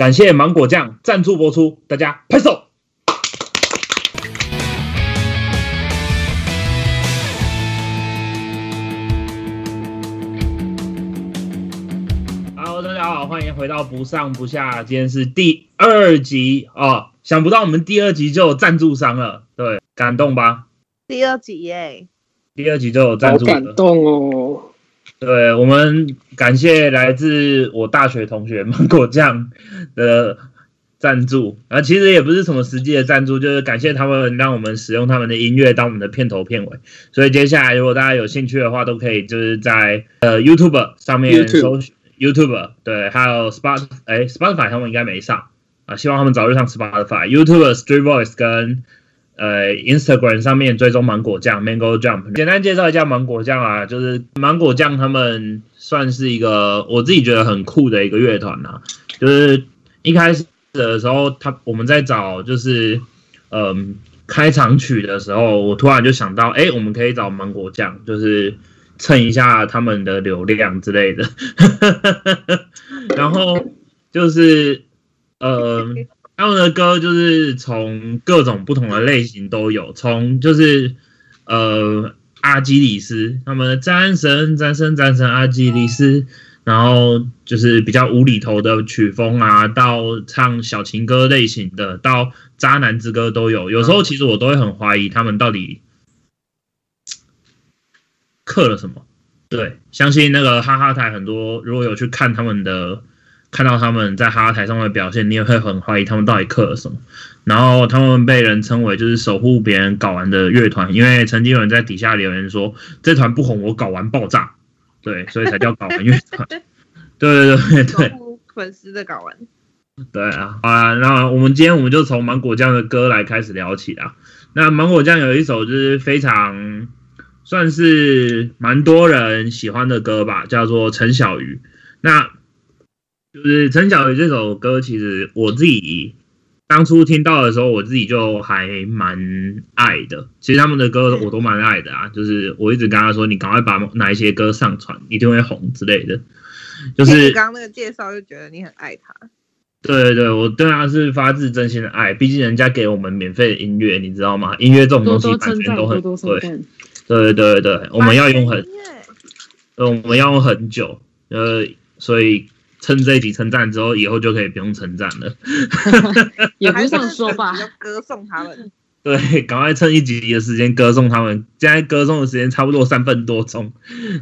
感谢芒果酱赞助播出，大家拍手。Hello，大家好，欢迎回到不上不下，今天是第二集哦。想不到我们第二集就有赞助商了，对，感动吧？第二集耶，第二集就有赞好助了，感动哦！对我们感谢来自我大学同学芒果酱的赞助。啊，其实也不是什么实际的赞助，就是感谢他们让我们使用他们的音乐当我们的片头片尾。所以接下来如果大家有兴趣的话，都可以就是在呃 YouTube 上面搜 YouTube 对，还有 Spot 哎 Spotify 他们应该没上。啊，希望他们早日上 Spotify、YouTube、Street Voice 跟呃，Instagram 上面追踪芒果酱 Mango Jump。简单介绍一下芒果酱啊，就是芒果酱他们算是一个我自己觉得很酷的一个乐团啊。就是一开始的时候，他我们在找就是嗯开场曲的时候，我突然就想到，哎、我们可以找芒果酱，就是蹭一下他们的流量之类的。然后就是呃。他们的歌就是从各种不同的类型都有，从就是呃阿基里斯他们的战神战神战神阿基里斯，然后就是比较无厘头的曲风啊，到唱小情歌类型的，到渣男之歌都有。有时候其实我都会很怀疑他们到底刻了什么。对，相信那个哈哈台很多，如果有去看他们的。看到他们在哈哈台上的表现，你也会很怀疑他们到底刻了什么。然后他们被人称为就是守护别人搞完的乐团，因为曾经有人在底下留言说这团不红，我搞完爆炸，对，所以才叫搞完乐团。对对对对守护粉丝的搞完。对啊，好啊，那我们今天我们就从芒果酱的歌来开始聊起啊。那芒果酱有一首就是非常算是蛮多人喜欢的歌吧，叫做《陈小鱼》。那就是陈小鱼这首歌，其实我自己当初听到的时候，我自己就还蛮爱的。其实他们的歌我都蛮爱的啊，就是我一直跟他说，你赶快把哪一些歌上传，一定会红之类的。就是刚刚那个介绍就觉得你很爱他。对对对，我对他是发自真心的爱，毕竟人家给我们免费的音乐，你知道吗？音乐这种东西版权都很多多贵。对对对对，我们要用很呃，我们要用很久，呃，所以趁这一集称赞之后，以后就可以不用称赞了。也不是这样说吧还，是就歌颂他们。对，赶快趁一集的时间歌颂他们。现在歌颂的时间差不多三分多钟，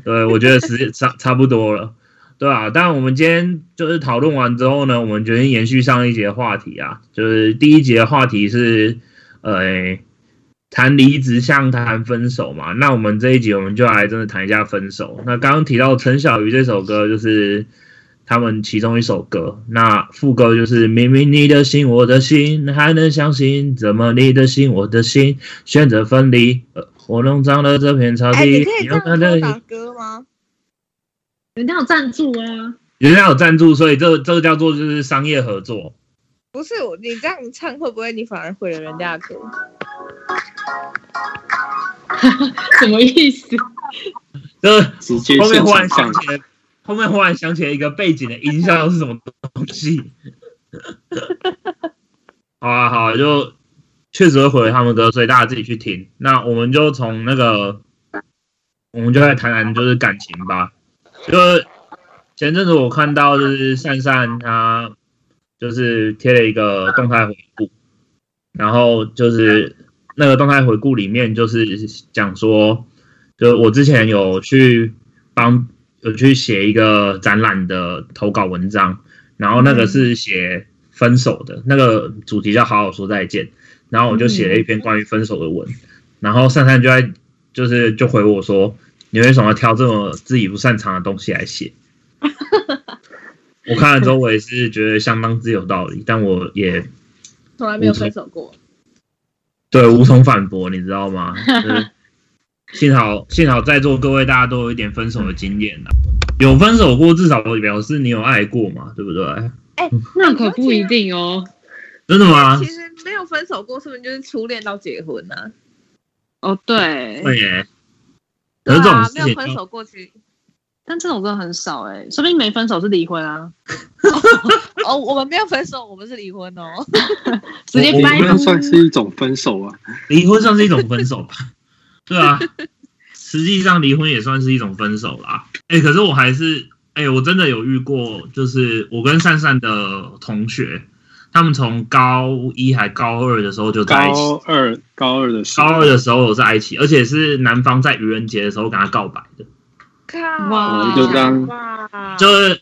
对我觉得时间差差不多了，对啊，但我们今天就是讨论完之后呢，我们决定延续上一节的话题啊，就是第一节的话题是呃谈离职像谈分手嘛，那我们这一集我们就来真的谈一下分手。那刚刚提到陈小鱼这首歌，就是他们其中一首歌，那副歌就是明明你的心我的心还能相信，怎么你的心我的心选择分离？呃，我弄脏了这片草哎，地，你可以这样打歌吗？人家有赞助啊，人家有赞助，所以这这个叫做就是商业合作。不是，我你这样唱会不会你反而毁了人家的歌？什么意思？这直接后面忽然想起来，后面忽然想起来一个背景的音效是什么东西。好啊，好啊，就确实会毁了他们歌，所以大家自己去听。那我们就从那个，我们就来谈谈就是感情吧。就是前阵子我看到就是善善他就是贴了一个动态回顾，然后就是那个动态回顾里面就是讲说，就我之前有去帮有去写一个展览的投稿文章，然后那个是写分手的，那个主题叫“好好说再见”，然后我就写了一篇关于分手的文，然后珊珊就在就是就回我说，你为什么要挑这么自己不擅长的东西来写？我看了之后，我也是觉得相当之有道理，但我也从来没有分手过。对无从反驳，你知道吗？就是幸好幸好在座各位大家都有一点分手的经验啦，有分手过，至少表示你有爱过嘛，对不对？哎，那可不一定哦。真的吗其？实没有分手过，是不是就是初恋到结婚呢？哦，对，对耶。对啊，可是这种事没有分，手过，其实但这种真的很少哎，说不定没分手是离婚啊。哦哦，我们没有分手，我们是离婚哦。直接掰我们算是一种分手啊。离婚算是一种分手吧？对啊，实际上离婚也算是一种分手啦。哎、可是我还是，哎、我真的有遇过，就是我跟善善的同学，他们从高一还高二的时候就在一起。高二高二的时候，高二的时候我在一起，而且是男方在愚人节的时候跟他告白的，靠，哇就这样哇，就是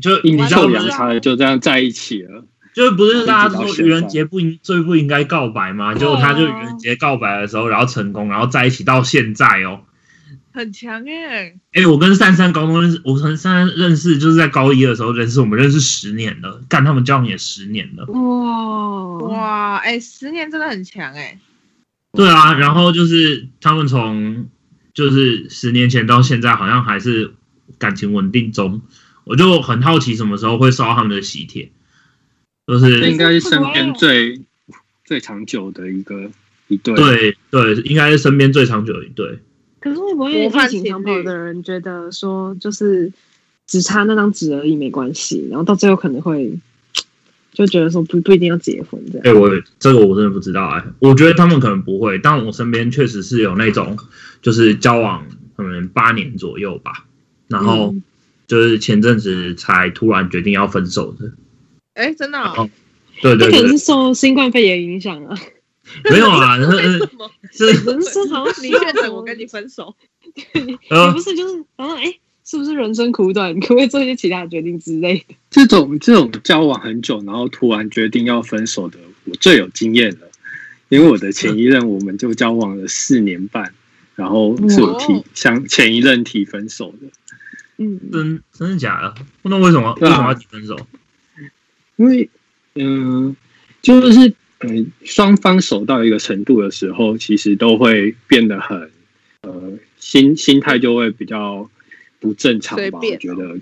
就阴你知道错阳差的就这样在一起了。就是不是大家说一直到现在愚人节不应最不应该告白吗？结果他就愚人节告白的时候，然后成功，然后在一起到现在哦。很强哎。哎、我跟珊珊高中认识，我跟珊珊认识就是在高一的时候认识，我们认识十年了，干他们交往也十年了。哇哇，哎，十年真的很强哎。对啊，然后就是他们从就是十年前到现在，好像还是感情稳定中。我就很好奇什么时候会收到他们的喜帖，就是应该是身边最最长久的一个一对。对对，应该是身边最长久的一对。可是会不会模范爱情长跑的人觉得说，就是只差那张纸而已没关系，然后到最后可能会就觉得说不不一定要结婚这哎、样。我这个我真的不知道哎、我觉得他们可能不会，但我身边确实是有那种就是交往可能八年左右吧，然后嗯就是前阵子才突然决定要分手的。哎，真的哦哦对对对可能是，受新冠肺炎影响啊。没有啊？是人生好像你确诊，我跟你分手。也呃不是就是然后哎，是不是人生苦短，可不可以做一些其他的决定之类的？这种这种交往很久，然后突然决定要分手的，我最有经验了。因为我的前一任，我们就交往了四年半，然后是我提哦向前一任提分手的。嗯，真真的假的？那为什么为什么要提分手？因为嗯、就是嗯，双方熟到一个程度的时候，其实都会变得很呃心心态就会比较不正常吧？我觉得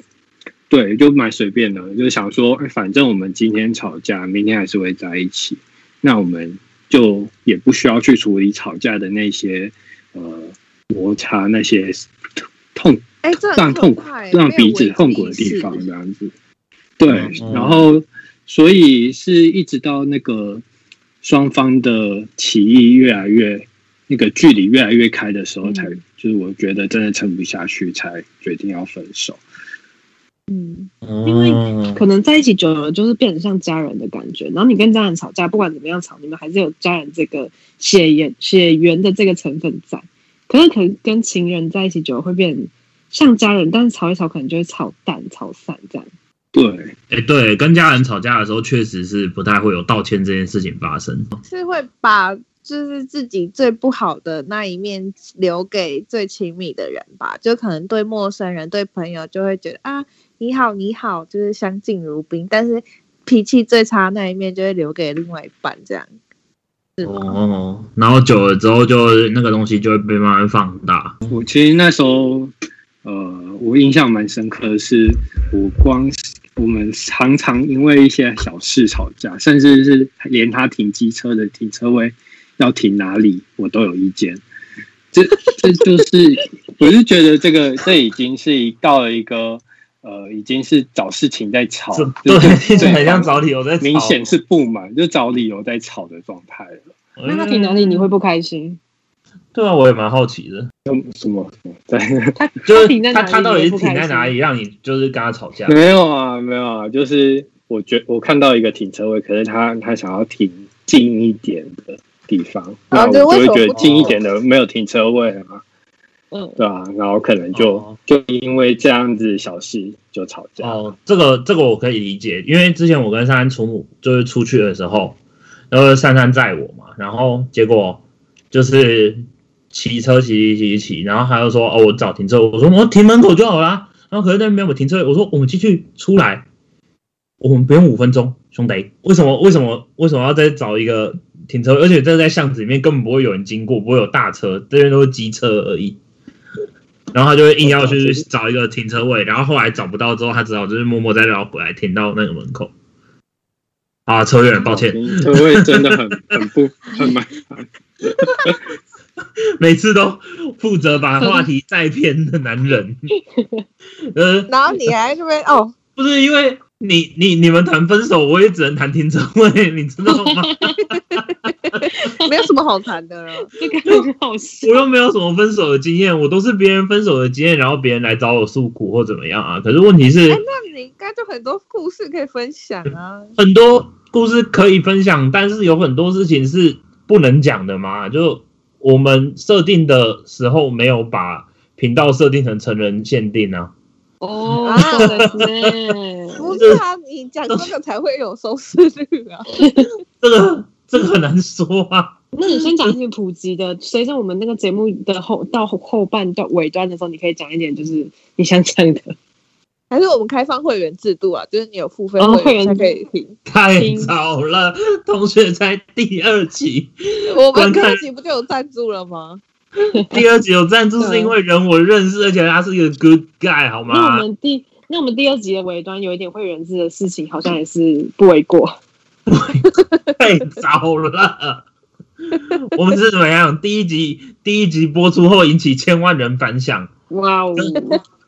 对，就蛮随便的，就是想说，哎反正我们今天吵架，明天还是会在一起，那我们就也不需要去处理吵架的那些呃摩擦那些痛哎，这让痛苦让彼没有危此痛苦的地方，这样子。对，嗯然后所以是一直到那个双方的歧义越来越那个距离越来越开的时候，嗯才就是我觉得真的撑不下去，才决定要分手。嗯，因为哦可能在一起久了，就是变得像家人的感觉。然后你跟家人吵架，不管怎么样吵，你们还是有家人这个血缘血缘的这个成分在。可是可能跟情人在一起久了，会变像家人，但是吵一吵可能就会吵淡、吵散这样。对，哎、对，跟家人吵架的时候，确实是不太会有道歉这件事情发生。是会把就是自己最不好的那一面留给最亲密的人吧，就可能对陌生人、对朋友就会觉得啊你好你好，就是相敬如宾，但是脾气最差那一面就会留给另外一半，这样是吗？哦，然后久了之后就，那个东西就会被慢慢放大。我其实那时候，呃，我印象蛮深刻的是，我光是我们常常因为一些小事吵架，甚至是连他停机车的停车位要停哪里，我都有意见。这这就是，我是觉得这个这已经是一到了一个呃，已经是找事情在吵，对就是对，听起来很像找理由在吵。明显是不满，就找理由在吵的状态了。那他停哪里你会不开心？对啊，我也蛮好奇的，什么？对。他就是他他到底是停在哪里，让你就是跟他吵架？没有啊，没有啊，就是我觉我看到一个停车位，可是他他想要停近一点的地方，那我就会觉得近一点的没有停车位啊，嗯，对啊，然后可能就、哦就因为这样子小事就吵架。哦，这个这个我可以理解，因为之前我跟珊珊出母就是出去的时候，然后珊珊载我嘛，然后结果就是骑车骑骑骑骑，然后他就说哦我找停车位，我说我停门口就好啦，然后可是那边没有停车位，我说我们进去出来，我们不用五分钟，兄弟，为什么为什么为什么要再找一个停车位？而且这在巷子里面根本不会有人经过，不会有大车，这边都是机车而已。然后他就会硬要去找一个停车位，然后后来找不到之后，他只好就是默默再绕回来停到那个门口。啊，扯远了，抱歉，车位真的很很不很麻烦。每次都负责把话题带偏的男人。呃，然后你还这边哦，不是因为你你你们谈分手，我也只能谈停车位，你知道吗？没有什么好谈的了。这个很好笑我。又没有什么分手的经验，我都是别人分手的经验，然后别人来找我诉苦或怎么样啊。可是问题是哎，，那你应该就很多故事可以分享啊。很多故事可以分享，但是有很多事情是不能讲的嘛。就我们设定的时候没有把频道设定成成人限定啊。哦啊，そうですね。不是啊，你讲这个才会有收视率啊。这个这个很难说啊。那你先讲一些普及的，随着我们那个节目的后到后后半段尾端的时候，你可以讲一点，就是你想讲的。 还是我们开放会员制度啊，就是你有付费会员才可以听。太早了，同学在第二集，我们第二集不就有赞助了吗？第二集有赞助是因为人我认识，而且他是一个 good guy，好吗那我？们第那我们第二集的尾端有一点会员制的事情，好像也是不为过。太早了。我们是怎么样？第一集第一集播出后引起千万人反响，哇哦！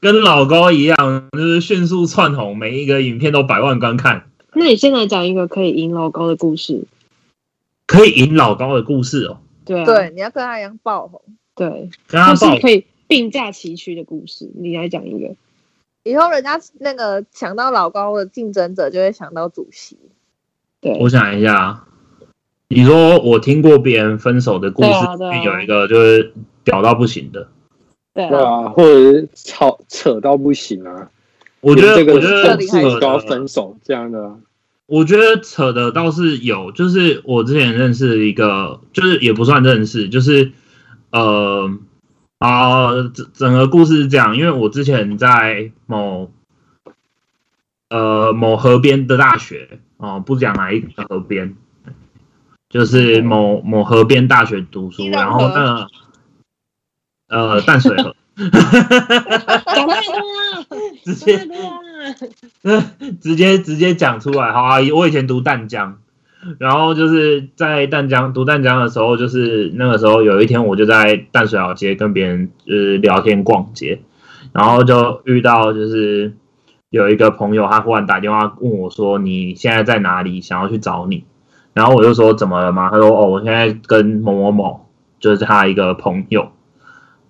跟老高一样，就是迅速窜红，每一个影片都百万观看，那你先来讲一个可以赢老高的故事。可以赢老高的故事哦。对啊，对，你要跟他一样爆红。对，跟他报或是可以并驾齐驱的故事，你来讲一个。以后人家那个想到老高的竞争者，就会想到主席。对，我想一下，你说我听过别人分手的故事，有一个就是屌到不行的。对啊，或者是吵扯到不行啊。我觉得，这个我觉得厉害扯都要分手这样的啊，我觉得扯的倒是有，就是我之前认识一个，就是也不算认识，就是呃啊，整整个故事是这样，因为我之前在某呃某河边的大学哦、不讲哪一个河边，就是某某河边大学读书，然后河那个呃淡水河。讲太多了，直接。直接直接讲出来，好啊！我以前读淡江，然后就是在淡江读淡江的时候，就是那个时候有一天，我就在淡水老街跟别人就是聊天逛街，然后就遇到就是有一个朋友，他忽然打电话问我说：“你现在在哪里？想要去找你。”然后我就说：“怎么了吗？”他说：“哦，我现在跟某某某，就是他一个朋友，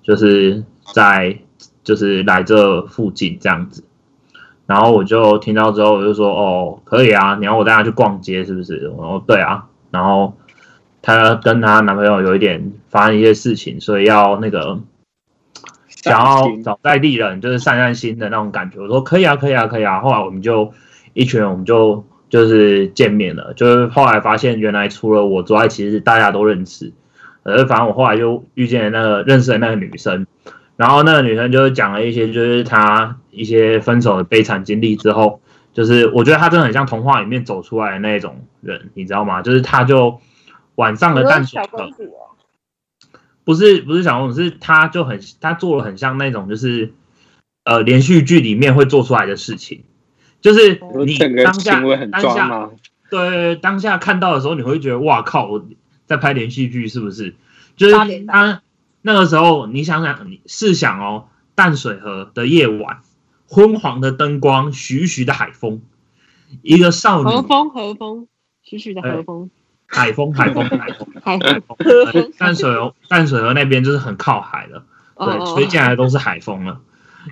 就是在就是来这附近这样子。”然后我就听到之后，我就说：“哦，可以啊，你要我带她去逛街是不是？”我说：“对啊。”然后她跟她男朋友有一点发生一些事情，所以要那个想要找在地人，就是散散心的那种感觉。我说：“可以啊，可以啊，可以啊。”后来我们就一群人，我们就就是见面了。就是后来发现，原来除了我之外，其实大家都认识。呃，反正我后来就遇见那个认识的那个女生。然后那个女生就是讲了一些，就是她一些分手的悲惨经历之后，就是我觉得她真的很像童话里面走出来的那种人，你知道吗？就是她就晚上的淡水河小公，不是不是小公主，是她就很她做了很像那种就是呃连续剧里面会做出来的事情，就是你当下行为很当下？对，当下看到的时候，你会觉得哇靠，我在拍连续剧是不是？就是他那个时候，你想想，你试想哦，淡水河的夜晚，昏黄的灯光，徐徐的海风，一个少女，和风，和风，徐徐的和风，海风，海风，海风，海 海风，呃淡水河，淡水河那边就是很靠海了，对，哦吹进来都是海风了，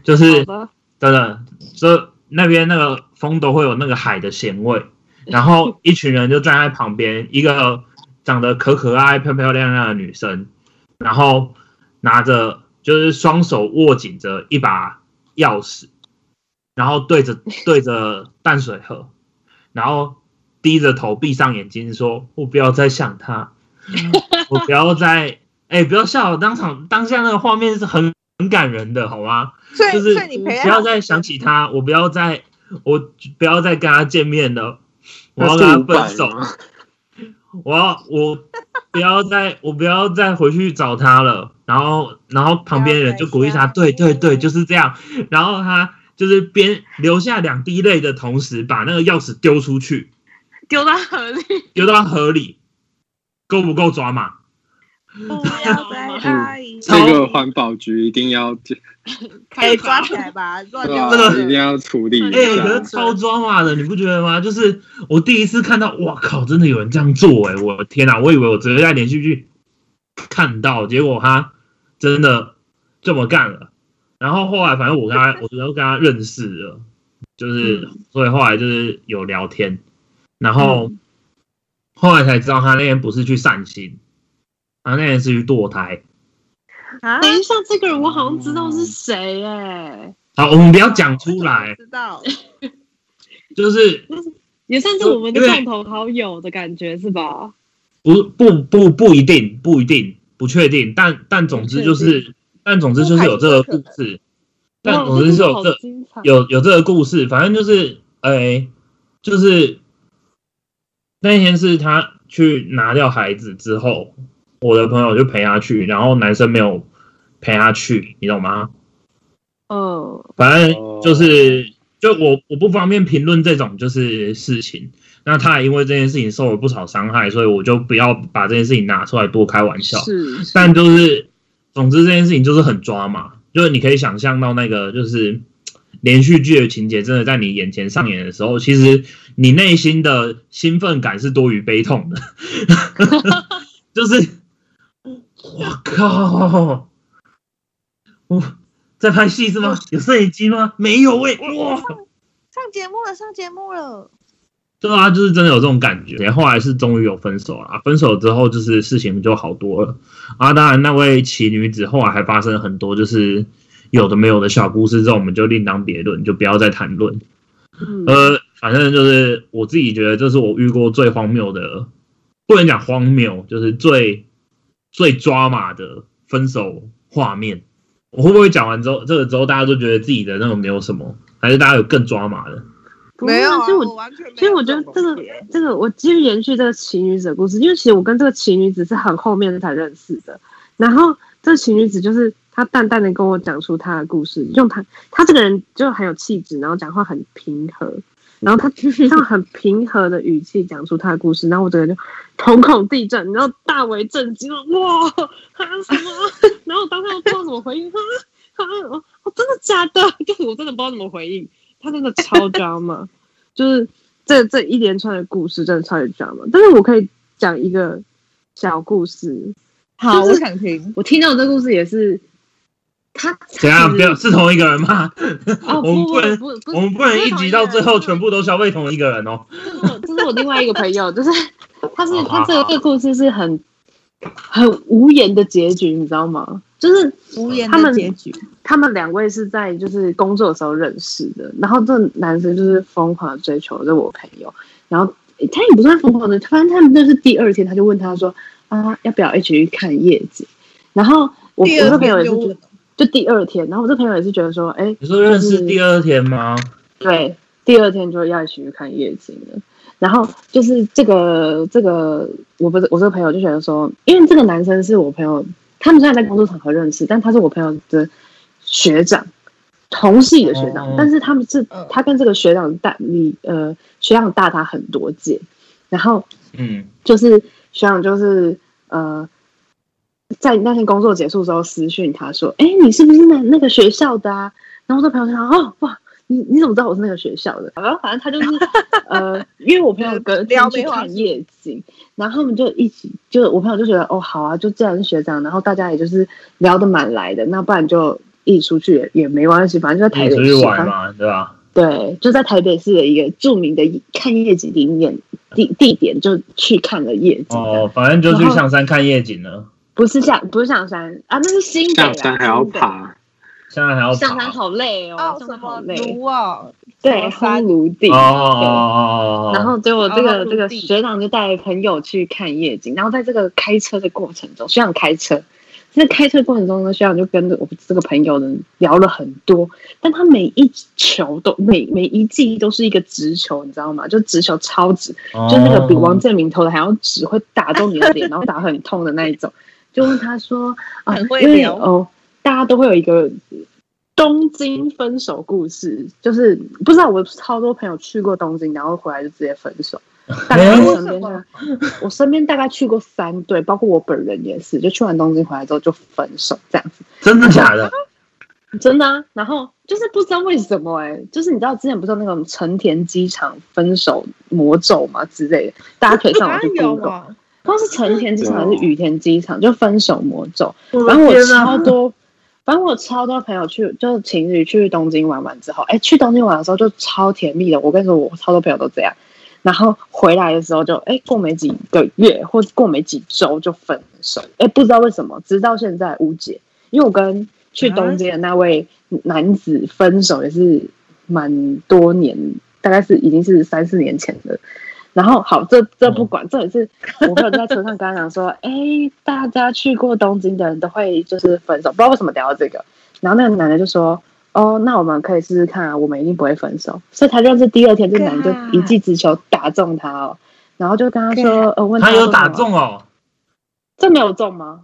就是真的，这那边那个风都会有那个海的咸味，然后一群人就站在旁边，一个长得可可爱、漂漂亮亮的女生，然后拿着就是双手握紧着一把钥匙，然后对着 对着淡水河，然后低着头闭上眼睛说：“我不要再想他，我不要再哎、不要笑，当场当下那个画面是很很感人的，好吗？”所以就是不要再想起他，我不要再，我不要再跟他见面了，我要跟他分手，吗？我要我不要再我不要再回去找他了。然后然后旁边人就鼓励他，对对对，就是这样。然后他就是边流下两滴泪的同时，把那个钥匙丢出去，丢到河里，丢到河里，够不够抓马？不要再爱一这个环保局一定要可以 抓起来吧，乱对吧丢这个一定要处理一哎、下。可是超抓马的，你不觉得吗？就是我第一次看到，哇靠，真的有人这样做哎、我的天哪、我以为我只会在连续剧看到，结果他真的这么干了。然后后来反正我跟他，我就跟他认识了，就是、所以后来就是有聊天，然后、后来才知道他那天不是去散心，他那天是去堕胎。啊等一下，这个人我好像知道是谁哎，好，我们不要讲出来，知道就是 也算是我们的共同好友的感觉是吧？不不不不一定，不一定，不确定，但但总之就是，但总之就是有这个故事，但总之是有这有有这个故事，反正就是，哎、就是那天是他去拿掉孩子之后，我的朋友就陪他去，然后男生没有陪他去，你懂吗？嗯，反正就是，就我我不方便评论这种就是事情。那他也因为这件事情受了不少伤害，所以我就不要把这件事情拿出来多开玩笑。是，但就是，总之这件事情就是很抓嘛，就是你可以想象到那个就是连续剧的情节真的在你眼前上演的时候，其实你内心的兴奋感是多于悲痛的，就是我靠，我在拍戏是吗？有摄影机吗？没有喂、哇！上节目了，上节目了。对啊，就是真的有这种感觉。后来是终于有分手了啊，分手之后就是事情就好多了啊。当然，那位奇女子后来还发生很多就是有的没有的小故事，这我们就另当别论，就不要再谈论。嗯呃，反正就是我自己觉得这是我遇过最荒谬的，不能讲荒谬，就是最最抓马的分手画面。我会不会讲完之后，这个之后大家都觉得自己的那种没有什么，还是大家有更抓马的？没有啊，其实我完全没有所以我觉得这个这个，我继续延续这个奇女子的故事，因为其实我跟这个奇女子是很后面才认识的。然后这个奇女子就是她淡淡的跟我讲出她的故事，用她她这个人就很有气质，然后讲话很平和，然后他用很平和的语气讲出他的故事，然后我整个就瞳孔地震，然后大为震惊，哇，他什么？然后我当时不知道怎么回应，哈哈，哦，哦真的假的？就是我真的不知道怎么回应。他真的超 drama，就是这这一连串的故事真的超级 drama。但是我可以讲一个小故事，好，就是我想听。我听到这故事也是他怎样？不要是同一个人吗？哦，我们不不能不不，我们不能一集到最后全部都消费同一个人哦。这是我这是我另外一个朋友，就是他是好他这个故事是很很无言的结局，你知道吗？就是无言他们的结局，他们两位是在就是工作的时候认识的，然后这男生就是疯狂的追求着我朋友，然后他也不算疯狂的，反正他们就是第二天他就问他说啊要不要一起去看夜景，然后我我这朋友也是觉得就第二天，然后我这朋友也是觉得说，哎，你说认识第二天吗？对，第二天就要一起去看夜景了。然后就是这个这个，我不是我这个朋友就觉得说，因为这个男生是我朋友，他们虽然在工作场合认识，但他是我朋友的学长，同系的学长，哦但是他们是嗯他跟这个学长大你呃学长大他很多届，然后嗯，就是学长就是呃，在那天工作结束之后私讯他说：“哎，你是不是那那个学校的啊？”然后我这朋友就想：“哦，哇，你你怎么知道我是那个学校的？”然后反正他就是呃，因为我朋友隔天去看夜景，然后他们就一起，就我朋友就觉得：“哦，好啊，就既然是学长，然后大家也就是聊得蛮来的，那不然就一起出去也也没关系，反正就在台北市。”玩嘛，对吧？对，就在台北市的一个著名的看夜景地点地地点，就去看了夜景。哦，反正就去象山看夜景了。不是象，不是象山啊，那是新北啊上山还要爬，现在还要爬。象山好累哦，哦，象什么？山好累，炉哦，对，山？炉地。哦哦哦哦，然后结果这哦个这个学长就带朋友去看夜景，然后在这个开车的过程中，学长开车，在开车过程中呢，学长就跟着我这个朋友呢聊了很多，但他每一球都每每一记都是一个直球，你知道吗？就直球超直，哦。就那个比王建民投的还要直，会打中你的脸，然后打很痛的那一种。就问他说 啊，很会因为聊哦，大家都会有一个东京分手故事，就是不知道我超多朋友去过东京，然后回来就直接分手。大概哎我身边就 我身边大概去过三对，包括我本人也是，就去完东京回来之后就分手这样子。真的假的？真的啊，然后就是不知道为什么哎、就是你知道之前不是有那种成田机场分手魔咒嘛之类的，大家可以上网去有 Google，吗？不知道是成田机场还是羽田机场，就分手魔咒。我反正我超多，反正我超多朋友去，就是情侣去东京玩完之后，哎，去东京玩的时候就超甜蜜的。我跟你说，我超多朋友都这样。然后回来的时候就，哎，过没几个月或过没几周就分手，哎，不知道为什么，直到现在无解。因为我跟去东京的那位男子分手也是蛮多年，大概是已经是三四年前的。然后好，这这不管，这也是 我朋友在车上跟他讲说，哎，大家去过东京的人都会就是分手，不知道为什么聊到这个。然后那个男的就说，哦，那我们可以试试看啊，我们一定不会分手。所以他就是第二天，这男的就一记直球打中他哦，然后就跟他说，呃，问他有打中哦，这没有中吗？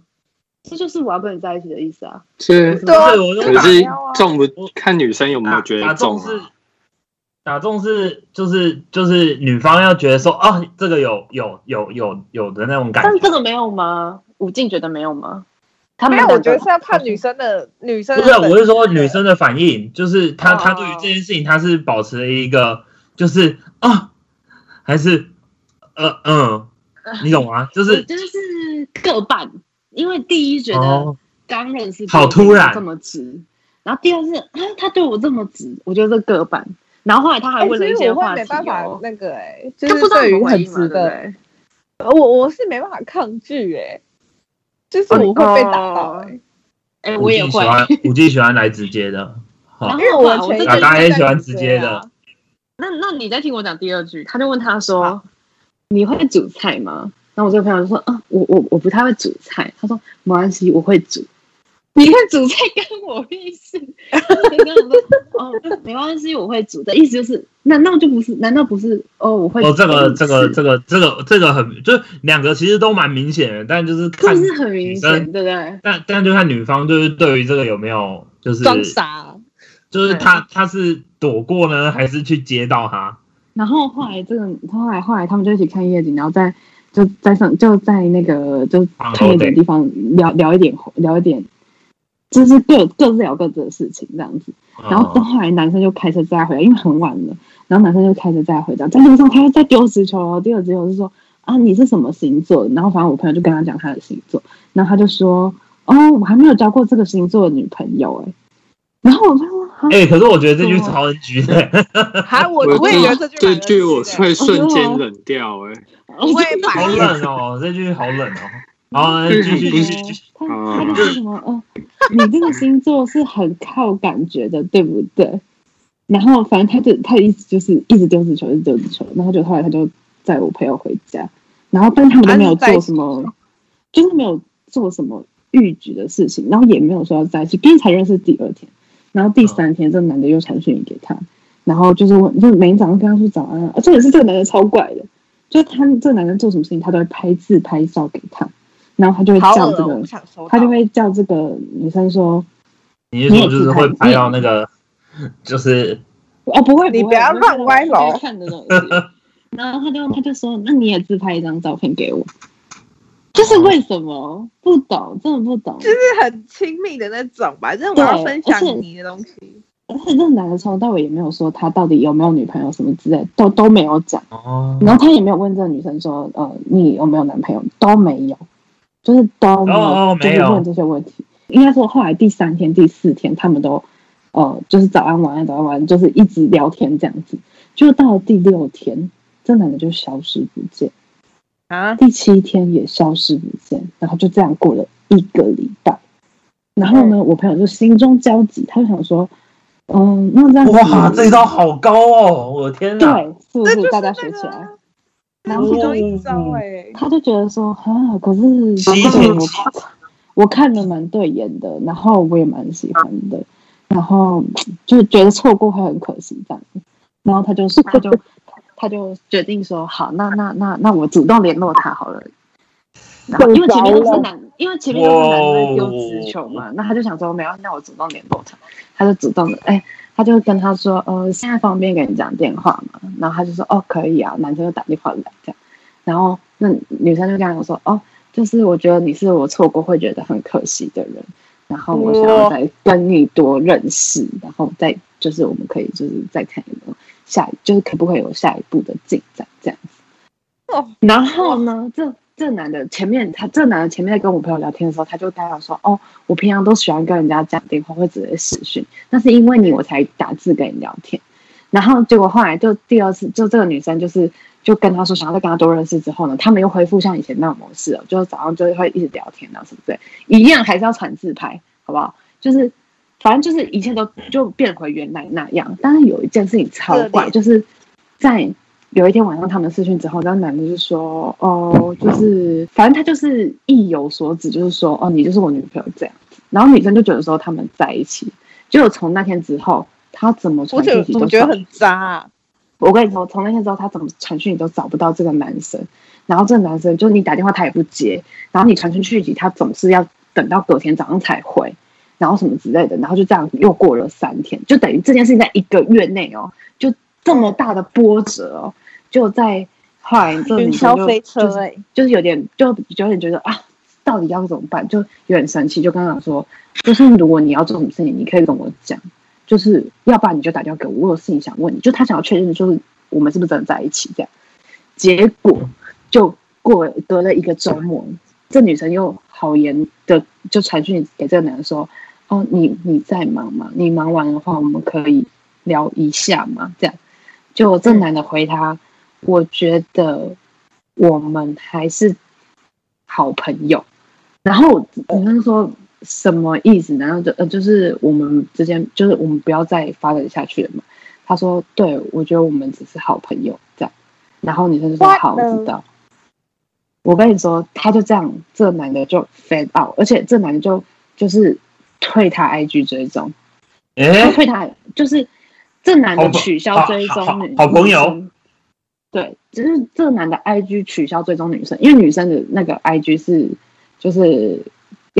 这就是我要跟你在一起的意思啊。是，可是中不看女生有没有打觉得中中？打中是就是就是女方要觉得说啊，这个有有有有有的那种感觉，但这个没有吗？武静觉得没有吗？他没有，我觉得是要看女生的女生不是，我是说女生的反应，就是她她哦对于这件事情，她是保持了一个就是啊，还是呃嗯，你懂吗？就是就是各半，因为第一觉得哦，刚认识好突然这么直，然后第二是啊他对我这么直，我觉得这各半。然后后来他还哎问了一些话题没办法哦，那个哎，就就是不知道对于很怎么回应嘛，对？我我是没办法抗拒哎，就是我会被打到哦哎，哎，吴我也喜欢吴静喜欢来直接的，好 然后我后来这个前一阵大家也喜欢直直接的啊，那那你再听我讲第二句，他就问他说：“你会煮菜吗？”然后我这个朋友就说：“啊，我我我不太会煮菜。”他说：“没关系，我会煮。”你会煮菜跟我屁事？就跟我说：“哦，没关系，我会煮。”的意思就是，难道就不是？难道不是？哦，我会煮哦，这个这个这个这个这个很就是两个其实都蛮明显的，但就是 不是很明显？对不对？但但就看女方就是对于这个有没有就是装傻，就是对他他是躲过呢，还是去接到他？然后后来这个后来后来他们就一起看夜景，然后在就在上就在那个就看夜景的地方聊聊一点聊一点，就是各各自聊各自的事情这样子。然后后来男生就开车载她回来，因为很晚了，然后男生就开车载她回家，在路上他又在丢石球哦。第二直球是说啊你是什么星座？然后反正我朋友就跟他讲他的星座，然后他就说哦我还没有交过这个星座的女朋友哎、然后我就说啊哎、可是我觉得这句超 NG 的，还 我我我也觉得这句这句我会瞬间 冷掉哎。我会 好冷哦，这句好冷哦。好，继续继续继续。他他就说什么？哦，你这个星座是很靠感觉的，对不对？然后反正他就他的意思就是一直丢纸球，一直丢纸球，然后就后来他就载我朋友回家，然后但是他们都没有做什么，就是没有做什么预举的事情，然后也没有说要在一起，毕竟才认识第二天，然后第三天这个男的又传讯给他，然后就是我，就每天早上跟他说早安啊，这也是这个男的超怪的，就他这个男的做什么事情他都会拍自拍照给他，然后他就会叫这个。他就会叫这个女生说你是说就是会拍到那个，就是：“哦，不会，你不要乱歪楼看的东西。”然后他就他就说：“那你也自拍一张照片给我。”就是为什么不懂，真的不懂。就是很亲密的那种吧，就是我要分享你的东西。而且这个男的从头到尾也没有说他到底有没有女朋友什么之类，都都没有讲。哦，然后他也没有问这个女生说：“呃，你有没有男朋友？”都没有，就是都没有，哦哦没有就是问这些问题。应该说后来第三天、第四天，他们都呃，就是早安、晚安、早安、晚安，就是一直聊天这样子。就到了第六天，这男的就消失不见，啊，第七天也消失不见，然后就这样过了一个礼拜。然后呢，我朋友就心中焦急，他就想说：“嗯，那这样哇，这一招好高哦！我的天哪！对，是不是大家学起来？啊然后他就觉得说，啊，可是我我看的蛮对眼的，然后我也蛮喜欢的，然后就是觉得错过会很可惜这样子，然后他就他就他就决定说，好，那那那那我主动联络他好了。然后因为前面都是男，因为前面都是男的丢直球嘛，那他就想说没有，那我主动联络他，他就主动的，哎，他就跟他说，呃，现在方便跟你讲电话吗？然后他就说，哦，可以啊。男生就打电话来这样，然后那女生就跟他说，哦，就是我觉得你是我错过会觉得很可惜的人，然后我想要再跟你多认识，然后再就是我们可以就是再看有没有下，就是可不可以有下一步的进展这样子。哦，然后呢，这这男的前面他这男的前面在跟我朋友聊天的时候，他就大概说：“哦，我平常都喜欢跟人家讲电话，会直接视讯，那是因为你我才打字跟你聊天。”然后结果后来就第二次，就这个女生就是就跟他说想要再跟他多认识之后呢，他们又恢复像以前那种模式了，就是早上就会一直聊天啊什么之类，一样还是要传自拍，好不好？就是反正就是一切都就变回原来那样。但是有一件事情超怪，就是在。有一天晚上，他们试训之后，那男的就说：“哦，就是反正他就是意有所指，就是说，哦，你就是我女朋友这样。”然后女生就觉得说他们在一起。结果从那天之后，他怎么传讯息都觉得很渣。我跟你说，从那天之后，他怎么传讯息都找不到这个男生。然后这个男生就你打电话他也不接，然后你传讯息他总是要等到隔天早上才回，然后什么之类的。然后就这样又过了三天，就等于这件事情在一个月内哦，就。这么大的波折哦，就在后来这女生就就是就是有点就有点觉得啊，到底要怎么办？就有点生气，就跟他说，就是如果你要做什么事情，你可以跟我讲，就是要不然你就打电话给我，我有事情想问你。就他想要确认，就是我们是不是真的在一起这样。结果就过隔了一个周末，这女生又好言的就传讯给这个男的说，哦，你你在忙吗？你忙完的话，我们可以聊一下嘛，这样。就这男的回他，我觉得我们还是好朋友。然后女生说什么意思？然后就呃，就是我们之间，就是我们不要再发展下去了嘛。他说：“对，我觉得我们只是好朋友这样。”然后女生就说：“好，我知道。”我跟你说，他就这样，这男的就 fade out，而且这男的就就是退他 IG 追踪，哎，退他就是。这男的取消追踪女好朋友，对，只是这男的 I G 取消追踪女生，因为女生的那个 I G 是就是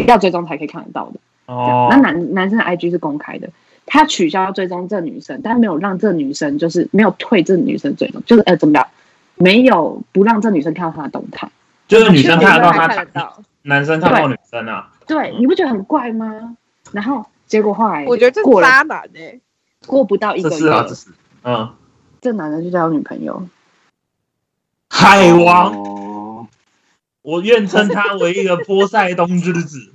要追踪才可以看得到的。哦，那男男生的 I G 是公开的，他取消追踪这女生，但没有让这女生就是没有退这女生追踪，就是呃怎么讲，没有不让这女生看到他的动态，就是女生看得到他，男生看到女生啊？对，你不觉得很怪吗？然后结果后来我觉得这是渣男哎。过不到一个月，嗯，这男的就交女朋友，海王，我愿称他为一个波塞冬之子。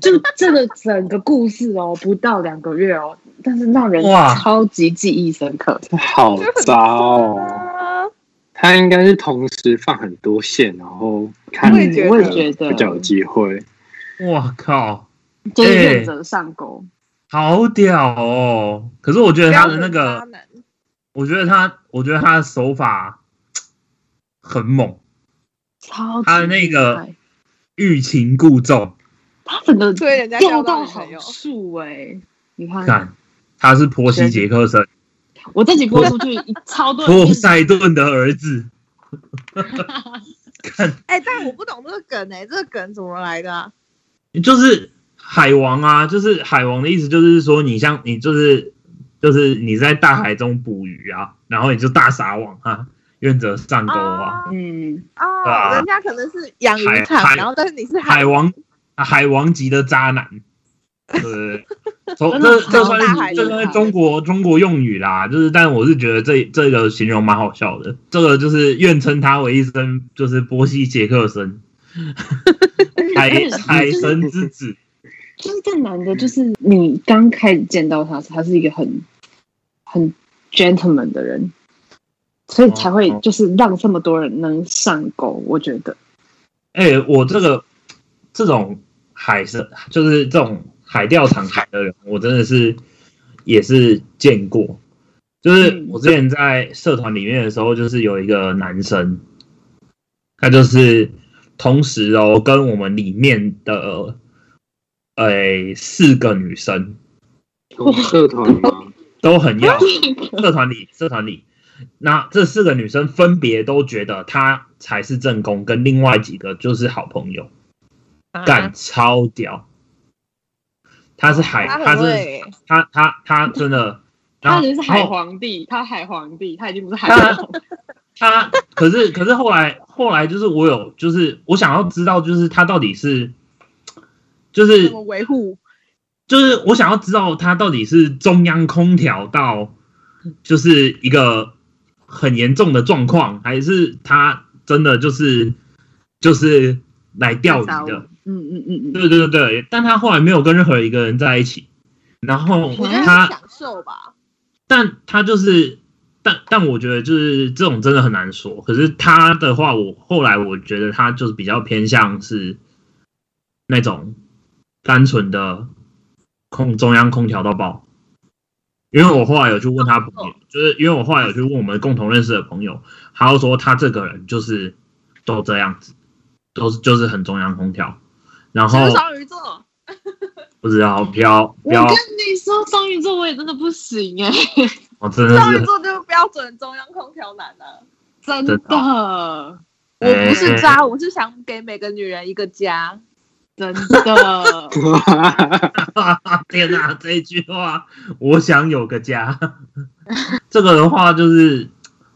就这个整个故事哦，不到两个月哦，但是让人超级记忆深刻，好渣哦！他应该是同时放很多线，然后看，我也觉得。比较有机会。我靠，就是愿者上钩。好屌哦！可是我觉得他的那个，我觉得他，我觉得他的手法很猛，超他的那个欲擒故纵，他整个对人家掉到好树哎！你看，他是婆媳杰克森，我自己播出去 超多波塞顿的儿子，看哎，但我不懂这个梗哎，这个梗怎么来的？就是。海王啊，就是海王的意思，就是说你像你就是就是你在大海中捕鱼啊，然后你就大撒网啊，愿者上钩啊。嗯。啊，人家可能是养鱼场，然后但是你是海王，海王级的渣男。对，从这这算是这算是中国中国用语啦，就是但我是觉得这这个形容蛮好笑的，这个就是愿称他为一声就是波西杰克森，海海神之子。就是这男的，就是你刚开始见到他，他是一个很很 gentleman 的人，所以才会就是让这么多人能上钩。我觉得，哎，我这个这种海是，就是这种海钓场海的人，我真的是也是见过。就是我之前在社团里面的时候，就是有一个男生，他就是同时哦，跟我们里面的。哎，四个女生，社团吗？都很要 社团里，社团里，那这四个女生分别都觉得她才是正宫，跟另外几个就是好朋友，干超屌。他是海，他是他他他真的他已经是海皇帝，他海皇帝，他已经不是海他王。他可是可是后来后来就是我有就是我想要知道就是他到底是就是维护？就是我想要知道他到底是中央空调到就是一个很严重的状况，还是他真的就是就是来钓鱼的？嗯嗯嗯嗯，对对对对，但他后来没有跟任何一个人在一起，然后他享受吧。但他就是，但但我觉得就是这种真的很难说。可是他的话，我后来我觉得他就是比较偏向是那种单纯的空中央空调到爆。因为我后来有去问他朋友，就是因为我后来有去问我们共同认识的朋友，他就说他这个人就是都这样子，都是就是很中央空调，然后双鱼座，不知道不要不要我跟，你说，双鱼座我也真的不行哎、我 真的双鱼座就是标准中央空调男啊。真真的。的我不是哎。渣，我是想给每个女人一个家。真的。天哪、这一句话，我想有个家。这个的话，就是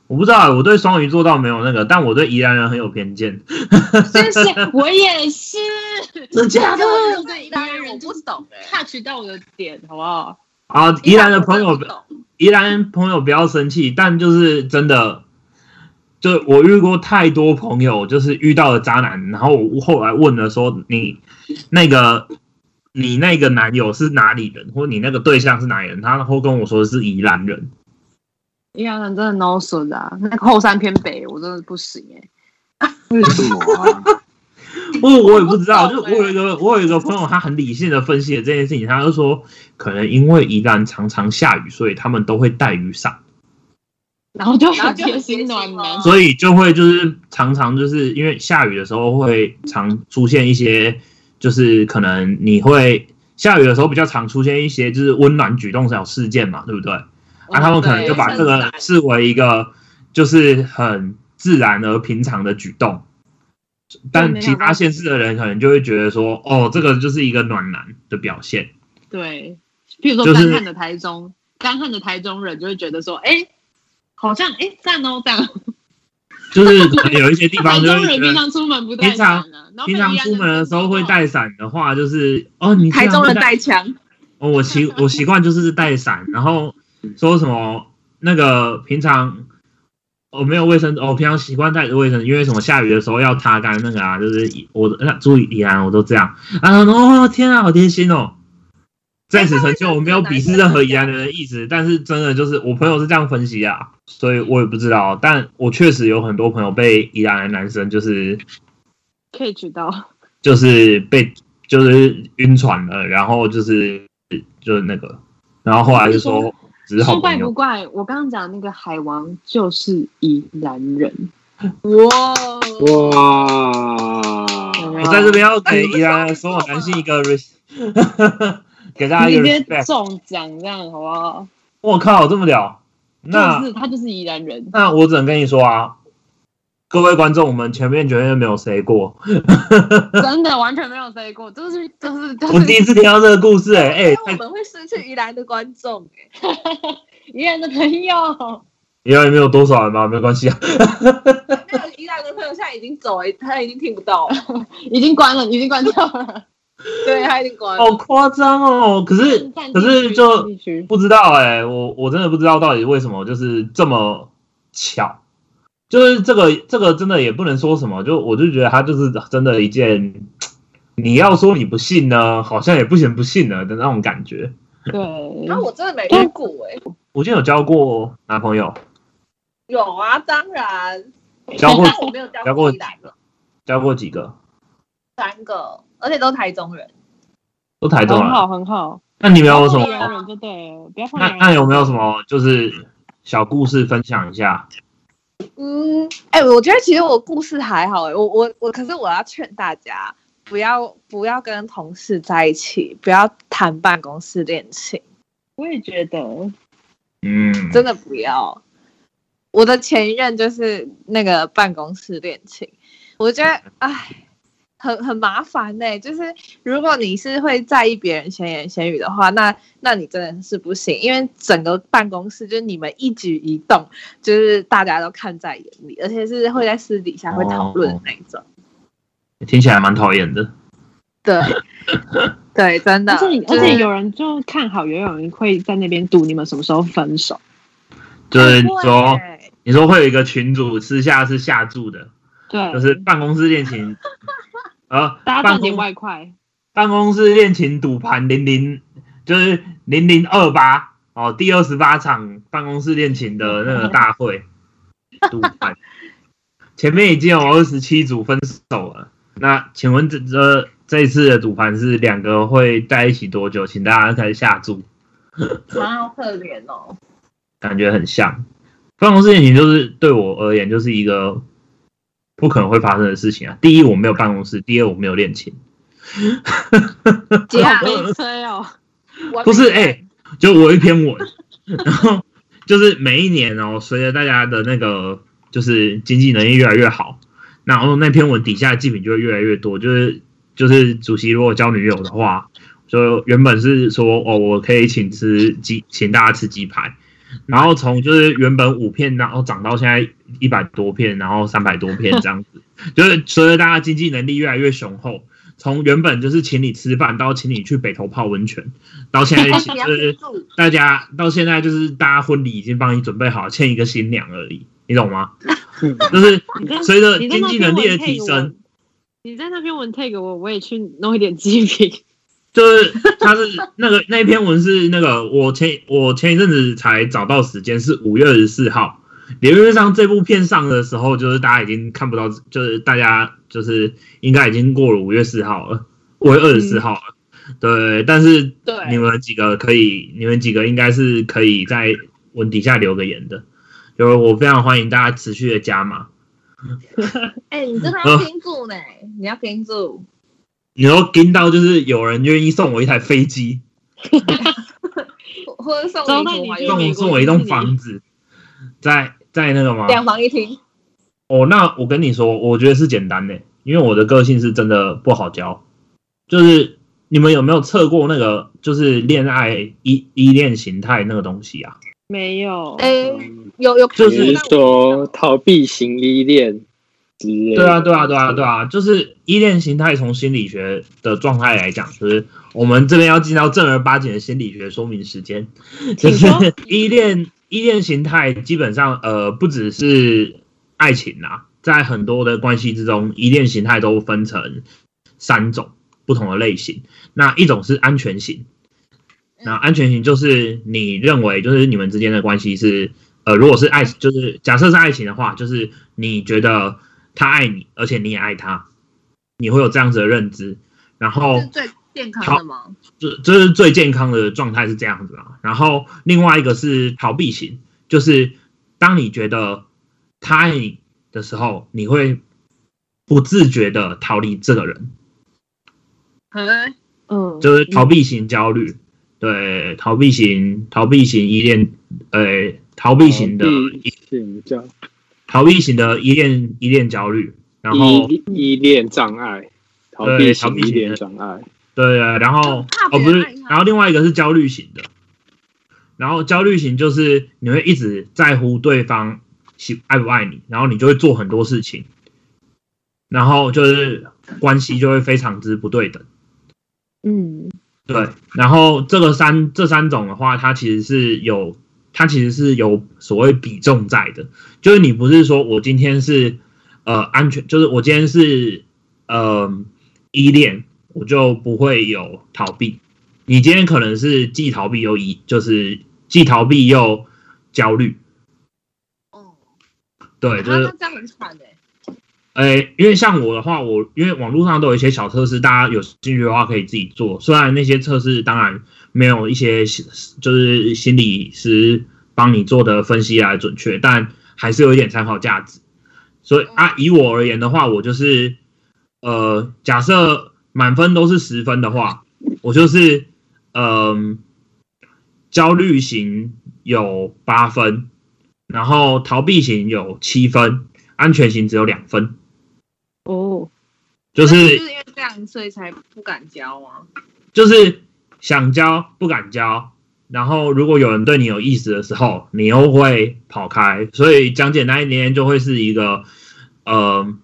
我不知道，我对双鱼座倒没有那个，但我对宜兰人很有偏见。谢谢，我也是。真假的？我对宜兰人我不懂哎、touch 到我的点，好不好？啊，宜兰的朋友宜兰朋友不要生气，但就是真的，就我遇过太多朋友，就是遇到了渣男，然后我后来问了说，你那个你那个男友是哪里人，或你那个对象是哪里人，他后跟我说是宜兰人。宜兰人真的 no 损啊，那个后山偏北，我真的不行哎、为什么啊？我我也不知道，就我有一个我有一个朋友，他很理性的分析了这件事情，他就说，可能因为宜兰常常下雨，所以他们都会带雨伞，然后就然后就很很贴心暖男哦。所以就会就是常常就是因为下雨的时候会常出现一些，就是可能你会下雨的时候比较常出现一些就是温暖举动小事件嘛，对不对？啊，他们可能就把这个视为一个就是很自然而平常的举动，但其他县市的人可能就会觉得说，哦，这个就是一个暖男的表现。对，比如说干旱的台中，干旱的台中人就会觉得说，哎、好像哎赞哦赞哦。就是可能有一些地方 就中人会觉得，平常出门不带平常伞啊，然后平常出门的时候会带。伞的话，就是哦，你台中人带带枪，哦，我习 我习惯就是带伞，然后说什么那个平常我、没有卫生，我、平常习惯带着卫生，因为什么下雨的时候要擦干那个啊，就是我那注意宜兰我都这样啊，哦天啊，好贴心哦。在此成就，我 没有鄙视任何宜兰人的意思，但是真的就是我朋友是这样分析啊，所以我也不知道，但我确实有很多朋友被宜兰的男生就是可以取到，就是被就是晕船了，然后就是就是那个，然后后来就说只是好怪不。怪，我刚刚讲那个海王就是宜兰人，哇，哇！我在这边要给宜兰的所有男性一个 res，给大家一个直接 respect。中奖这样好不好？我靠，这么屌！那就是他就是宜兰人，那我只能跟你说啊，各位观众，我们前面绝对没有 say 过。真的完全没有 say 过，就是就是就我第一次听到这个故事、欸，哎、哎我，们会失去宜兰的观众哎、宜兰的朋友，宜兰也没有多少人吧，没关系啊。没有宜兰的朋友现在已经走了，他已经听不到了，已经关了，已经关掉了。对他已经关了。好夸张哦！可是可是就不知道哎、我我真的不知道到底为什么就是这么巧，就是这个这个真的也不能说什么，就我就觉得他就是真的一件，你要说你不信呢，好像也不行不信了的那种感觉。对，然后我真的没遇过哎、我今天有交过男朋友，有啊，当然，交过但 我没有交交过宜兰的。交过几个，三个，而且都台中人。都台中人。很好很好。那你们有什么？人就对了，不要碰那。那有没有什么就是小故事分享一下？嗯，哎、我觉得其实我故事还好哎、我我我，可是我要劝大家不要不要跟同事在一起，不要谈办公室恋情，我也觉得，嗯，真的不要。我的前一任就是那个办公室恋情，我觉得，哎，很很麻烦呢、就是如果你是会在意别人闲言闲语的话，那那你真的是不行，因为整个办公室就是你们一举一动，就是大家都看在眼里，而且是会在私底下会讨论的那一种。听起来蛮讨厌的。对，对，真的。而且就是而且有人就看好，也有人会在那边赌你们什么时候分手。就是说，欸你说会有一个群主私下是下注的，对，就是办公室恋情，呃，办大家赚点外快。办公室恋情赌盘零零就是零零二八哦，第二十八场办公室恋情的那个大会赌盘，前面已经有二十七组分手了。那请问这这这一次的赌盘是两个会在一起多久？请大家开始下注，啊，好可怜哦。感觉很像。办公室恋情就是对我而言就是一个不可能会发生的事情啊。第一，我没有办公室；第二，我没有恋情。姐啊好悲催哦。不是哎、就我一篇文，然后就是每一年哦，随着大家的那个就是经济能力越来越好，然后那篇文底下的祭品就会越来越多。就是就是主席如果交女友的话，就原本是说哦，我可以请吃鸡，请大家吃鸡排，然后从就是原本五片，然后涨到现在一百多片，然后三百多片这样子，就是随着大家经济能力越来越雄厚。从原本就是请你吃饭，到请你去北头泡温泉，到现在就是，大家到现在就是大家婚礼已经帮你准备好，欠一个新娘而已，你懂吗？就是随着经济能力的提升，，你在那边文 take 我，我也去弄一点鸡皮。就是他是那个那篇文是那个我前我前一阵子才找到时间是五月二十四号，理论上这部片上的时候，就是大家已经看不到，就是大家就是应该已经过了五月四号了，五月二十四号了。对，但是对你们几个可以，你们几个应该是可以在文底下留个言的，就是我非常欢迎大家持续的加码。哎、你真的要盯住呢，你要盯住。你都跟到就是有人愿意送我一台飞机，或或者送我一栋房子，在在那个吗？两房一厅。哦，那我跟你说，我觉得是简单的，因为我的个性是真的不好教。就是你们有没有测过那个就是恋爱依依恋形态那个东西啊？没有，哎、有有就是说逃避型依恋？对啊，对啊，对啊，对啊，就是依恋形态从心理学的状态来讲，就是我们这边要进到正儿八经的心理学说明时间，就是说。依恋依恋形态基本上呃不只是爱情啦，在很多的关系之中，依恋形态都分成三种不同的类型。那一种是安全型，那安全型就是你认为就是你们之间的关系是呃，如果是爱，就是假设是爱情的话，就是你觉得他爱你，而且你也爱他，你会有这样子的认知，然后是最健康的吗？这这是最健康的状态是这样子啊。然后另外一个是逃避型，就是当你觉得他爱你的时候，你会不自觉的逃离这个人，哎，嗯，就是逃避型焦虑。对，逃避型逃避型依恋，呃，逃避型的避性叫逃避型的依恋依恋焦虑，然后依依恋障碍，逃避型依恋障碍。对，然后哦不是然后另外一个是焦虑型的，然后焦虑型就是你会一直在乎对方喜爱不爱你，然后你就会做很多事情，然后就是关系就会非常之不对等。嗯，对，然后这个三这三种的话，它其实是有，它其实是有所谓比重在的，就是你不是说我今天是呃安全，就是我今天是呃依恋，我就不会有逃避。你今天可能是既逃避又依，就是既逃避又焦虑，哦，对，就是这样很惨哎。诶，因为像我的话，我因为网络上都有一些小测试，大家有兴趣的话可以自己做。虽然那些测试当然没有一些就是心理师帮你做的分析来准确，但还是有一点参考价值。所以啊，以我而言的话，我就是呃，假设满分都是十分的话，我就是嗯、焦虑型有八分，然后逃避型有七分，安全型只有两分。哦，就是就是因为这样，所以才不敢交啊。就是想交不敢交，然后如果有人对你有意思的时候，你又会跑开，所以讲简单一点就会是一个，呃，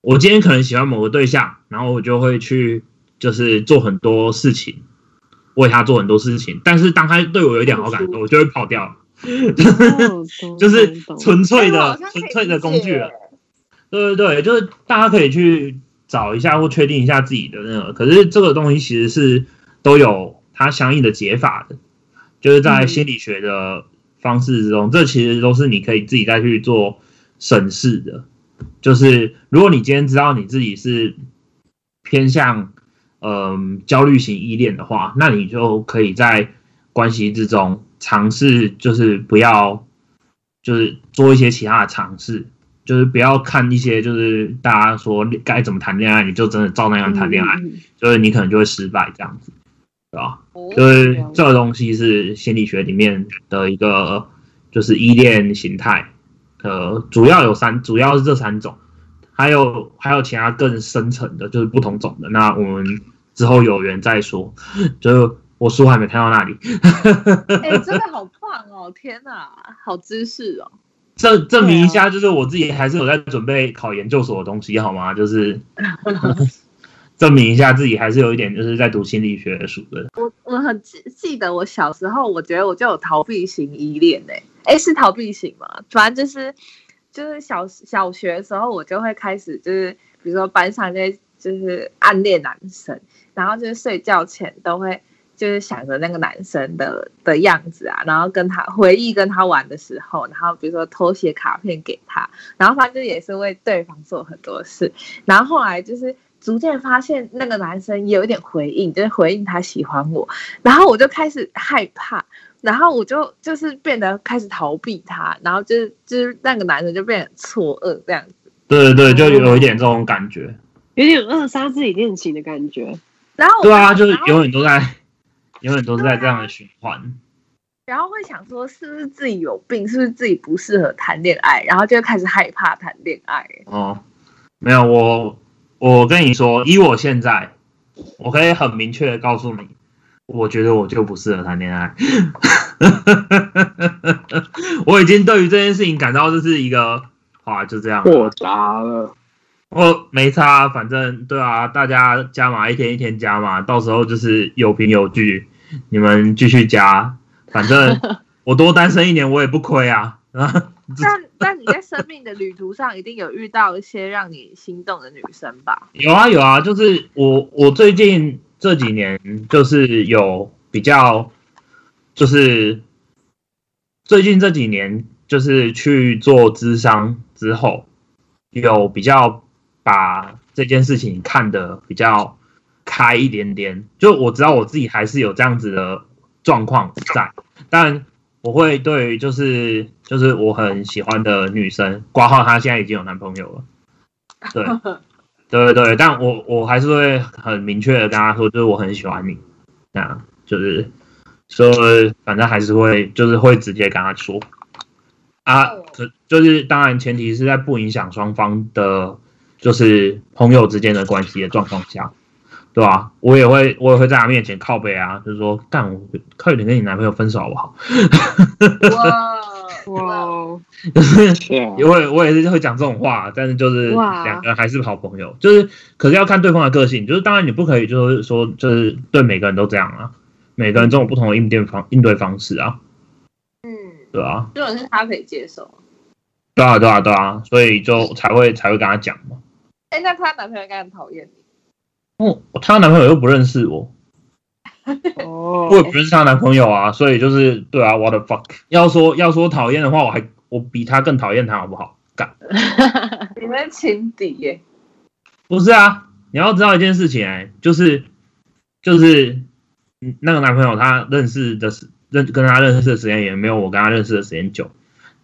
我今天可能喜欢某个对象，然后我就会去就是做很多事情，为他做很多事情，但是当他对我有一点好感的时候，我就会跑掉，就是纯粹的纯粹的工具解了。对对对，就是大家可以去找一下或确定一下自己的那个，可是这个东西其实是都有它相应的解法的，就是在嗯。心理学的方式之中，这其实都是你可以自己再去做审视的。就是如果你今天知道你自己是偏向嗯、焦虑型依恋的话，那你就可以在关系之中尝试，就是不要就是做一些其他的尝试，就是不要看一些就是大家说该怎么谈恋爱，你就真的照那样谈恋爱，就是你可能就会失败这样子，对吧？哦就是这个东西是心理学里面的一个就是依恋形态，呃，主要有三，主要是这三种，还有还有其他更深层的，就是不同种的。那我们之后有缘再说，就是我书还没看到那里，哎、真的好棒哦！天哪，好知识哦。证证明一下，就是我自己还是有在准备考研究所的东西，好吗？就是 证明一下自己还是有一点就是在读心理学的书的。我我很记记得我小时候，我觉得我就有逃避型依恋诶、哎、是逃避型吗？反正就是就是小小学的时候，我就会开始就是比如说班上就会就是暗恋男生，然后就是睡觉前都会就是想着那个男生的的样子啊，然后跟他回忆跟他玩的时候，然后比如说偷写卡片给他，然后反正也是为对方做很多事，然后后来就是逐渐发现那个男生也有一点回应，就是回应他喜欢我，然后我就开始害怕，然后我就就是变得开始逃避他，然后就是就是那个男生就变得很错愕这样子，对对对，就有一点这种感觉。有点扼杀自己恋情的感觉。然后对啊，就是永远都在，永远都是在这样的循环。然后会想说是不是自己有病，是不是自己不适合谈恋爱，然后就开始害怕谈恋爱。哦，没有我，我跟你说，以我现在，我可以很明确的告诉你，我觉得我就不适合谈恋爱。我已经对于这件事情感到这是一个，啊，就这样。豁达了，我没差，反正对啊，大家加码一天一天加嘛，到时候就是有凭有据，你们继续加，反正我多单身一年我也不亏啊。但但你在生命的旅途上一定有遇到一些让你心动的女生吧？有啊有啊，就是我我最近这几年就是有比较，就是最近这几年就是去做咨商之后，有比较把这件事情看得比较开一点点。就我知道我自己还是有这样子的状况在，但我会对就是就是我很喜欢的女生，挂号她现在已经有男朋友了，对。对对对，但我我还是会很明确的跟她说，就是我很喜欢你，这样就是说，反正还是会就是会直接跟她说啊，可就是当然前提是在不影响双方的，就是朋友之间的关系的状况下，对吧、我也会我也会在他面前靠背啊，就是说干我快点跟你男朋友分手好不好？因为 我也是会讲这种话，但是就是哇两个人还是好朋友，就是可是要看对方的个性，就是当然你不可以就是说就是对每个人都这样啊，每个人都有不同的应变方应对方式啊，嗯，对啊，这种是他可以接受。对啊对啊对啊，所以就才会才会跟他讲嘛。哎，那她男朋友应该很讨厌你。哦，她男朋友又不认识我，哦我也不认识她男朋友啊，所以就是对啊，what the fuck？要说要说讨厌的话，我还我比她更讨厌她好不好？干。你们情敌耶？不是啊，你要知道一件事情、哎，就是就是嗯那个男朋友他认识的时认跟他认识的时间也没有我跟他认识的时间久，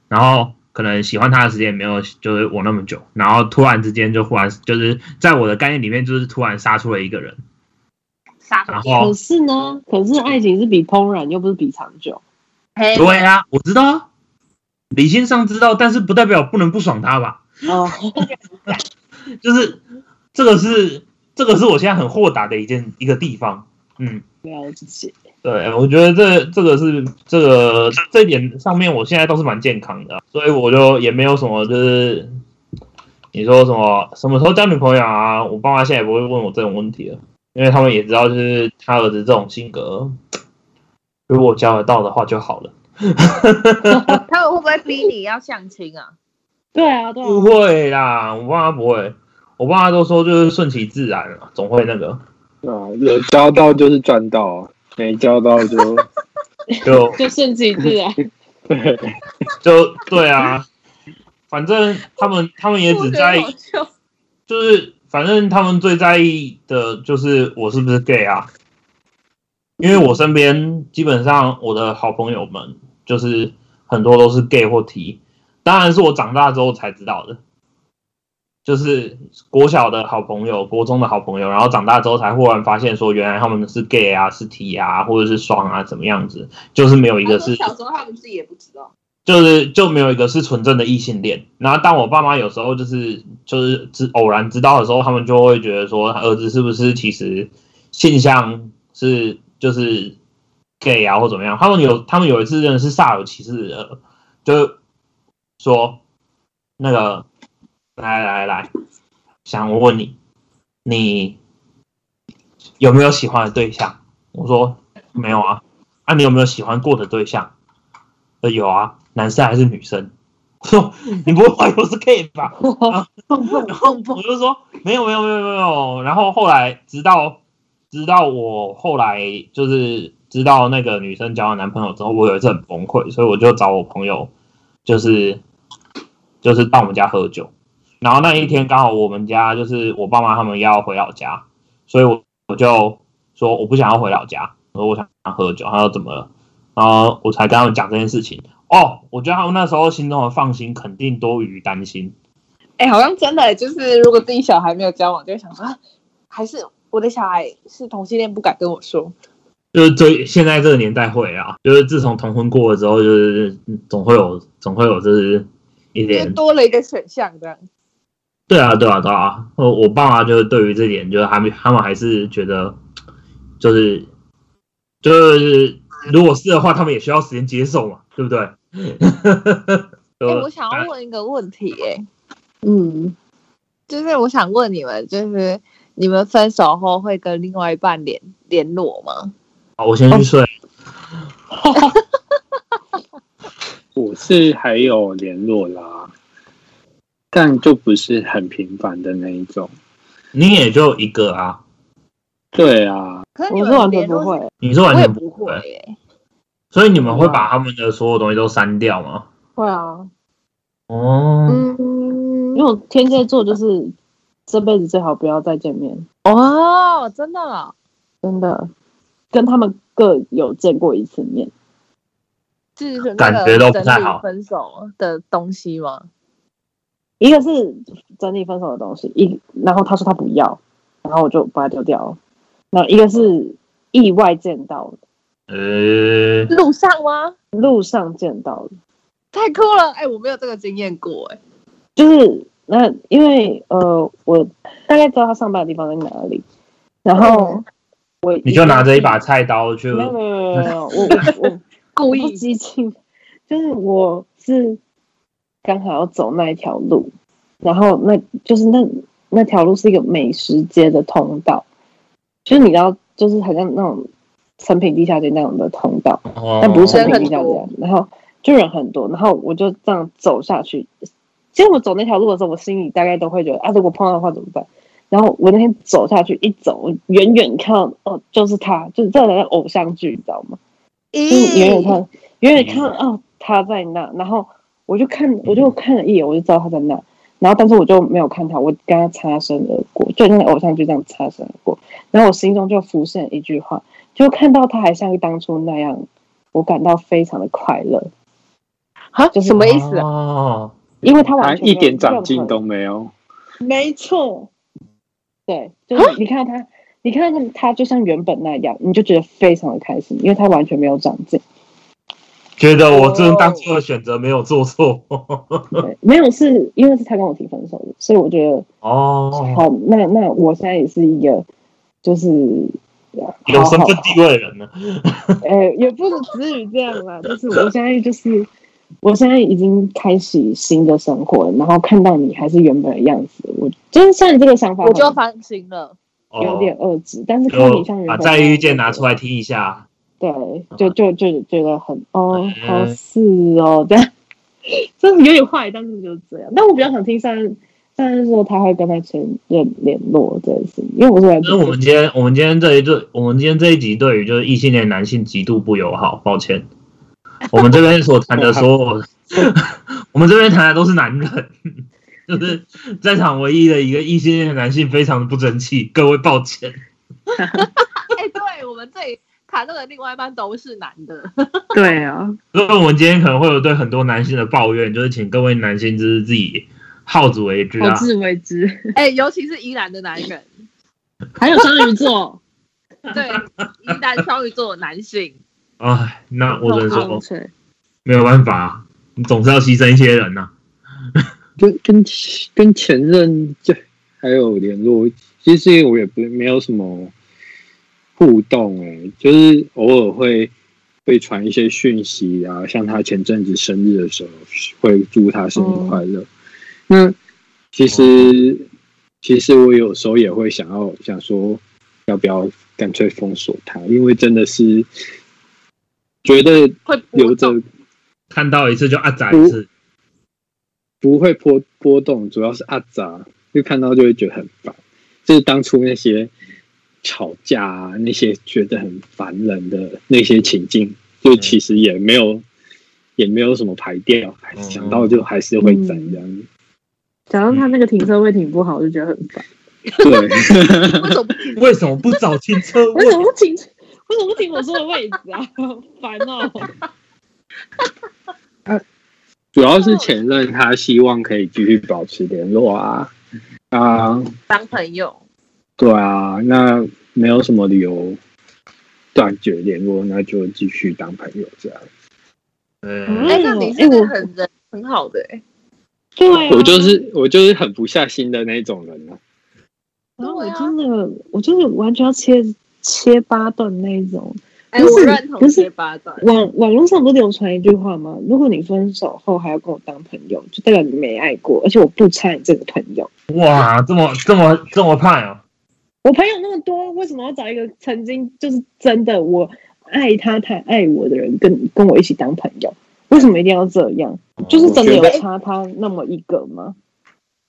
然后可能喜欢他的时间也没有就是我那么久，然后突然之间就忽然就是在我的概念里面就是突然杀出了一个人，杀然后可是呢，可是爱情是比怦然，又不是比长久。对啊，我知道啊，理性上知道，但是不代表不能不爽他吧？哦，就是这个是这个是我现在很豁达的一件一个地方。嗯，了解。对，我觉得这这个是这个这一点上面，我现在都是蛮健康的，所以我就也没有什么就是你说什么什么时候交女朋友啊，我爸妈现在也不会问我这种问题了，因为他们也知道就是他儿子这种性格，如果交得到的话就好了。他们会不会逼你要相亲啊？对啊，对不啊，会啦，我爸妈不会，我爸妈都说就是顺其自然了，总会那个对啊，有交到就是赚到啊，没交到就就 就顺其自然。对，就对啊，反正他们他们也只在意就是反正他们最在意的就是我是不是 gay 啊，因为我身边基本上我的好朋友们就是很多都是 gay 或 T，当然是我长大之后才知道的，就是国小的好朋友、国中的好朋友，然后长大之后才忽然发现说原来他们是 gay 啊、是 T 啊，或者是双啊，怎么样子，就是没有一个是小时候他们自己也不知道。就是就没有一个是纯正的异性恋。然后当我爸妈有时候就是就是知偶然知道的时候，他们就会觉得说儿子是不是其实性向是就是 gay 啊或怎么样。他们有他们有一次真的是煞有其事的，就说那个来来来，想我问你，你有没有喜欢的对象？我说没有啊。啊，你有没有喜欢过的对象？呃，有啊，男生还是女生？我说你不会怀疑我是 gay 吧？然后我就说没有没有没有没有。然后后来直到直到我后来就是知道那个女生交了男朋友之后，我有一次很崩溃，所以我就找我朋友，就是就是到我们家喝酒。然后那一天刚好我们家就是我爸妈他们要回老家，所以我我就说我不想要回老家，我说我想喝酒。他说怎么了？然后我才跟他们讲这件事情。哦，我觉得他们那时候心中的放心肯定多于担心。哎、好像真的、就是如果自己小孩没有交往，就会想说，啊还是我的小孩是同性恋，不敢跟我说。就是这现在这个年代会啊，就是自从同婚过了之后，就是总会有总会有就是一点多了一个选项这样。对啊对啊对啊。我我爸妈就是对于这点，就是他们他们还是觉得就是就是如果是的话，他们也需要时间接受嘛，对不对？我想要问一个问题、哎，嗯，就是我想问你们，就是你们分手后会跟另外一半联联络吗？好，我先去睡。我是还有联络啦，但就不是很频繁的那一种。你也就一个啊，对啊，可是你我是完全不会。你是完全不会、哎，所以你们会把他们的所有东西都删掉吗？会啊，哦，嗯。因为，我天蝎座就是这辈子最好不要再见面，哦，真的哦、真的，跟他们各有见过一次面。是感觉都不太好。分手的东西吗？一个是整理分手的东西，一然后他说他不要，然后我就把它丢掉了。那一个是意外见到的，呃，路上吗？路上见到的，太酷了！哎、我没有这个经验过、哎，就是那因为呃，我大概知道他上班的地方在哪里，然后嗯我你就拿着一把菜刀去，没有没有没有没有，我我我 故意激进，就是我是刚好要走那一条路，然后那就是那那条路是一个美食街的通道，就是你知道，就是好像那种成品地下街那种的通道，哦。但不是成品地下多。街，然后就人很多，然后我就这样走下去。其实我走那条路的时候，我心里大概都会觉得啊，如果碰到的话怎么办？然后我那天走下去，一走，我远远看到哦，就是他，就是这种偶像剧，你知道吗？就是远远看，远远看到哦，他在那，然后我就看，我就看了一眼，我就知道他在那，然后但是我就没有看他，我跟他擦身而过，就像偶像剧这样擦身而过，然后我心中就浮现一句话，就看到他还像当初那样，我感到非常的快乐，啊，就是什么意思啊？哦，因为他他完全一点长进都没有。没错，对，就是你看到他，你看他他就像原本那样，你就觉得非常的开心，因为他完全没有长进。觉得我这当初的选择没有做错。对，没有是因为是他跟我提分手的，所以我觉得哦，好，那那我现在也是一个就是有身份地位的人呢。呃，也不能至于这样啦，就是我现在就是我现在已经开始新的生活了，然后看到你还是原本的样子，我就是像你这个想法，我就放心了。有点哦，遏制，但是看你像就原本把再遇见拿出来听一下。对，就就就觉得很哦，嗯好是哦，这样，真的有点坏，但是就是这样。但我比较想听上任上任说他会跟他前任联络这件事，因为我是来就是我们今天我们今天这一对，我们今天这一集对于就是异性恋男性极度不友好，抱歉。我们这边所谈的所有，我们这边谈的都是男人，就是在场唯一的一个异性恋男性非常的不争气，各位抱歉。哎，对我们这里谈论的另外一半都是男的。对啊，所以我们今天可能会有对很多男性的抱怨，就是请各位男性就是自己好自为之啊。自为之。哎，尤其是宜兰的男人，还有双鱼座，对宜兰双鱼座的男性，哎，那我只能说对，没有办法，你总是要牺牲一些人呐、跟跟跟前任就还有联络，其实我也不没有什么互动哎、就是偶尔会会传一些讯息啊，像他前阵子生日的时候会祝他生日快乐。那其实其实我有时候也会想要想说，要不要干脆封锁他，因为真的是觉得会波留着看到一次就啊宰一次，不会波波动，主要是阿杂，就看到就会觉得很烦。就是当初那些吵架啊，那些觉得很烦人的那些情境，就其实也没有，也没有什么排掉，还是想到就还是会在这样。假如他那个停车位停不好，我就觉得很烦。对，为什么不停为什么不找停车位为什？么不停？为什么不停我说的位置啊？烦哦！主要是前任他希望可以继续保持联络啊啊，当朋友？对啊，那没有什么理由断绝联络，那就继续当朋友这样。嗯，哎，那你是哎我很人很好的哎，对啊，我就是我就是很不下心的那种人啊。然后我真的，我就是完全要切切八段那一种。哎，不是我认同不是切八段。网网络上不是流传一句话吗？如果你分手后还要跟我当朋友，就代表你没爱过，而且我不差你这个朋友。哇，这么这么这么派啊！我朋友那么多，为什么要找一个曾经就是真的我爱他，他爱我的人跟跟我一起当朋友？为什么一定要这样？就是真的有差他那么一个吗？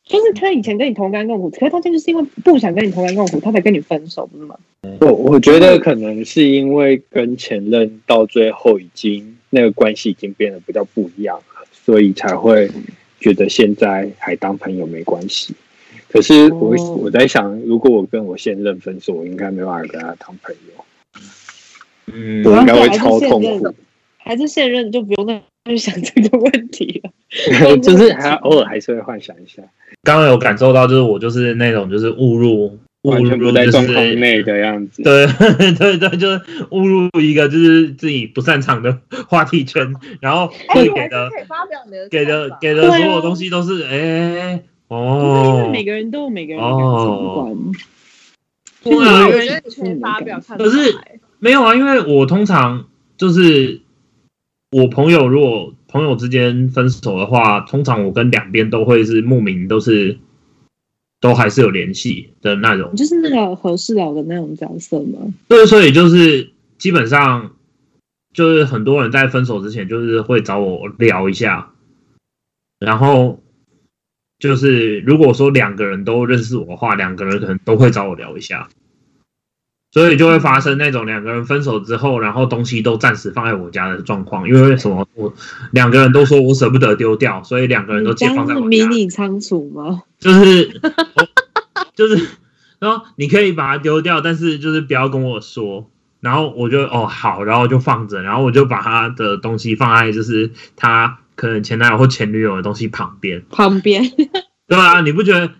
就是他以前跟你同甘共苦，可是他现在就是因为不想跟你同甘共苦，他才跟你分手，不是吗？我我觉得可能是因为跟前任到最后已经那个关系已经变得比较不一样了，所以才会觉得现在还当朋友没关系。可是我、哦。我在想，如果我跟我现任分手，我应该没办法跟他当朋友，嗯，我应该会超痛苦。还是现任就不用再去想这个问题了。就是还偶尔还是会幻想一下，刚刚有感受到，就是我就是那种就是误入误完全不入就在状况是内的样子。对对对，就是误入一个就是自己不擅长的话题圈，然后哎，会给的给的给的所有东西都是哎不是因为哦每，个人都有每个人的感情观。对对啊，啊我觉得你可以发表看法。可是哎没有啊，因为我通常就是我朋友如果朋友之间分手的话，通常我跟两边都会是莫名都是都还是有联系的那种。就是那个和事佬的那种角色吗？对，所以就是基本上就是很多人在分手之前就是会找我聊一下，然后就是如果说两个人都认识我的话，两个人可能都会找我聊一下，所以就会发生那种两个人分手之后，然后东西都暂时放在我家的状况，因为什么？我两个人都说我舍不得丢掉，所以两个人都借你家是放在我家。迷你仓储吗？就是就是，然后你可以把它丢掉，但是就是不要跟我说。然后我就哦好，然后就放着，然后我就把他的东西放在就是他可能前男友或前女友的东西旁边，旁边对啊，你不觉得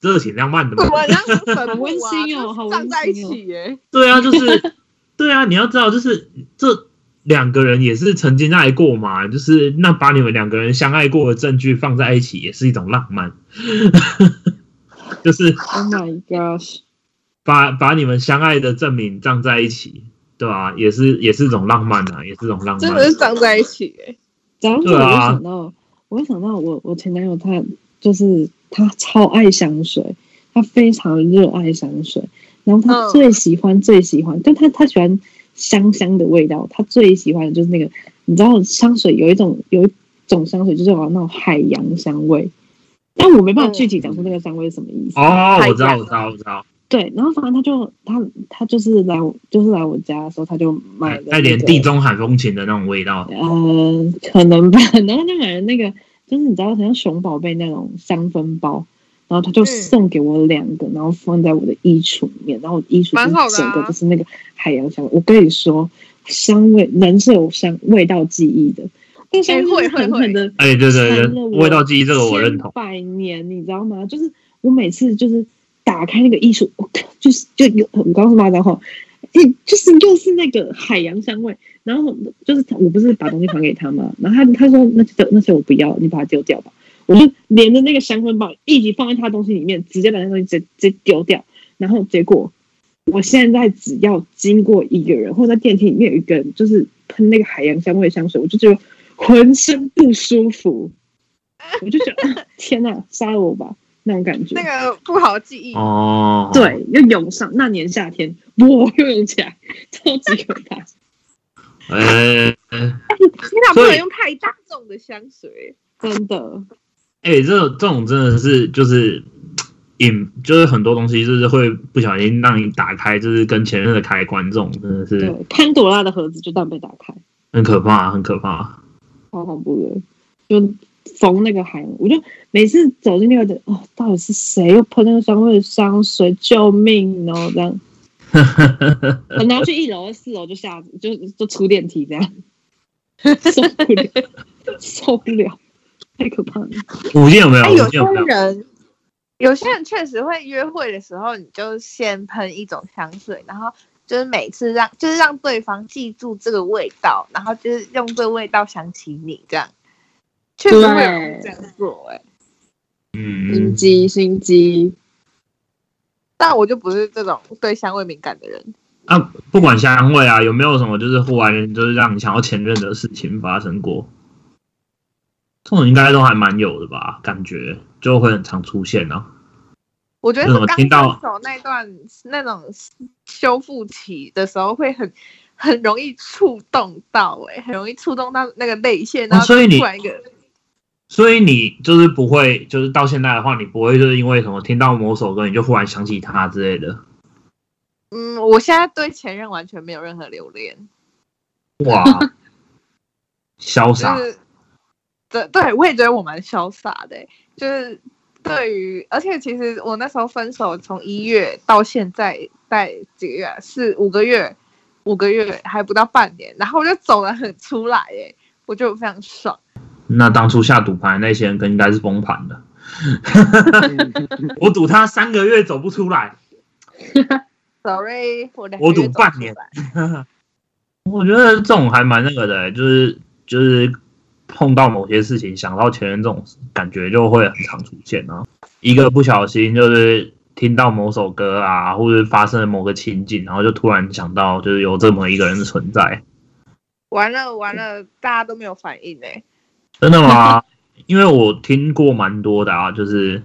这挺浪漫的吗？我们像是坟墓啊 好温馨哦好温馨哦葬在一起耶。对啊，就是对啊，你要知道，就是这两个人也是曾经爱过嘛，就是那把你们两个人相爱过的证据放在一起，也是一种浪漫。就是 Oh my gosh！把把你们相爱的证明葬在一起，对吧、也是也是一种浪漫啊，也是一种浪漫。真的是葬在一起哎、讲到这，我就想到，我会想到我我前男友他就是他超爱香水，他非常热爱香水，然后他嗯最喜欢、最喜欢，但他他喜欢香香的味道，他最喜欢的就是那个，你知道香水有一种有一种香水就是有那种海洋香味，但我没办法具体讲出那个香味是什么意思。哦，太我知道，阳我知道，我知道。对，然后反正他就他他就是来我就是来我家的时候，他就买了、带点地中海风情的那种味道。呃，可能吧。然后就买了那个，就是你知道，好像熊宝贝那种香氛包，然后他就嗯送给我两个，然后放在我的衣橱里面，然后我的衣橱整个啊就是那个海洋香味。我跟你说，香味人是有香味道记忆的，那个香味狠狠的哎，对对对，味道记忆这个我认同。百年，你知道吗？就是我每次就是打开那个艺术，我 靠，就是就有我刚刚是骂脏话，嗯，就是又是那个海洋香味。然后就是我不是把东西还给他吗？然后他他说那些那些我不要，你把它丢掉吧。我就连着那个香氛包一起放在他东西里面，直接把那东西直接直接丢掉。然后结果我现在只要经过一个人，或者在电梯里面有一个人，就是喷那个海洋香味香水，我就觉得浑身不舒服。我就觉得天哪，杀了我吧那种感觉。那个不好的记忆。哦，，对，又涌上那年夏天，哇，又涌起来，超级可怕。呃，天哪，不能用太大众的香水。真的，哎，这种这种真的是就是引，就是很多东西就是会不小心让你打开，就是跟前任的开关，这种真的是对，潘朵拉的盒子就这样被打开，很可怕，很可怕。好恐怖的。就缝那个海洋，我就每次走进那个的，哦，到底是谁又喷那个香味的香水？救命哦！这样，可能要去一楼、四楼就下，就就出电梯这样，受不了，受不了，太可怕了。五件有没有？哎，有些？人，有些人确实会约会的时候，你就先喷一种香水，然后就是每次让就是让对方记住这个味道，然后就是用这个味道想起你，这样确实会有人这样做哎、嗯，心机，心机，但我就不是这种对香味敏感的人。啊，不管香味啊，有没有什么就是忽然就是让你想要前任的事情发生过？这种应该都还蛮有的吧？感觉就会很常出现啊。我觉得那我是刚分听到手那段那种修复期的时候，会很很容易触动到、欸，很容易触动到那个泪腺，然后哦所以你突然一个所以你就是不会，就是到现在的话，你不会就是因为什么听到某首歌，你就忽然想起他之类的。嗯，我现在对前任完全没有任何留恋，哇，潇就洒，是对对，我也觉得我蛮潇洒的欸、就是对于，而且其实我那时候分手，从一月到现在，在几个月啊，四五个月，五个月还不到半年，然后我就走的很出来、欸，我就非常爽。那当初下赌盘那些人更应该是崩盘的。我赌他三个月走不出来，Sorry，我赌半年我觉得这种还蛮那个的、就是就是碰到某些事情，想到前任这种感觉就会很常出现啊。一个不小心就是听到某首歌啊，或者发生了某个情景，然后就突然想到就是有这么一个人的存在。完了完了，大家都没有反应哎、真的吗？因为我听过蛮多的啊，就是，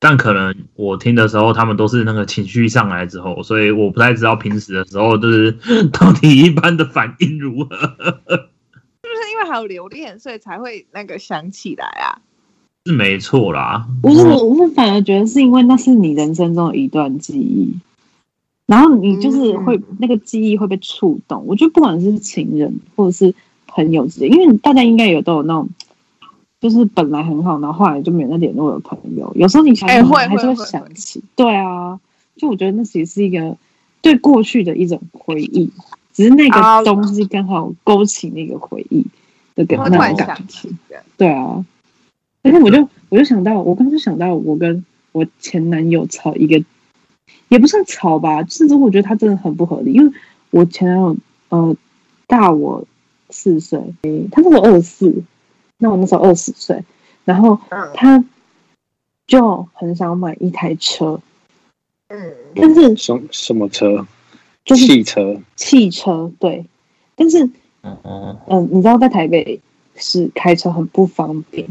但可能我听的时候，他们都是那个情绪上来之后，所以我不太知道平时的时候，就是 到底一般的反应如何。是不是因为还有留恋，所以才会那个想起来啊。是没错啦，不是，我是反而觉得是因为那是你人生中的一段记忆，然后你就是会、那个记忆会被触动。我觉得不管是情人或者是朋友之间，因为大家应该也都有那种，就是本来很好，然后后来就没有那联络的朋友，有时候你想会还是会想起。对啊，就我觉得那其实是一个对过去的一种回忆，只是那啊个东西刚好勾起那个回忆的感会突然那种感觉。想起这样。对啊，而且我就我就想到，我刚刚就想到我跟我前男友吵一个，也不算吵吧，甚至我觉得他真的很不合理，因为我前男友呃大我四岁，他那时候二十四，那我那时候二十岁，然后嗯。他就很想买一台车，嗯，但是什什么车？就是汽车。汽车对，但是嗯嗯，嗯，你知道在台北是开车很不方便，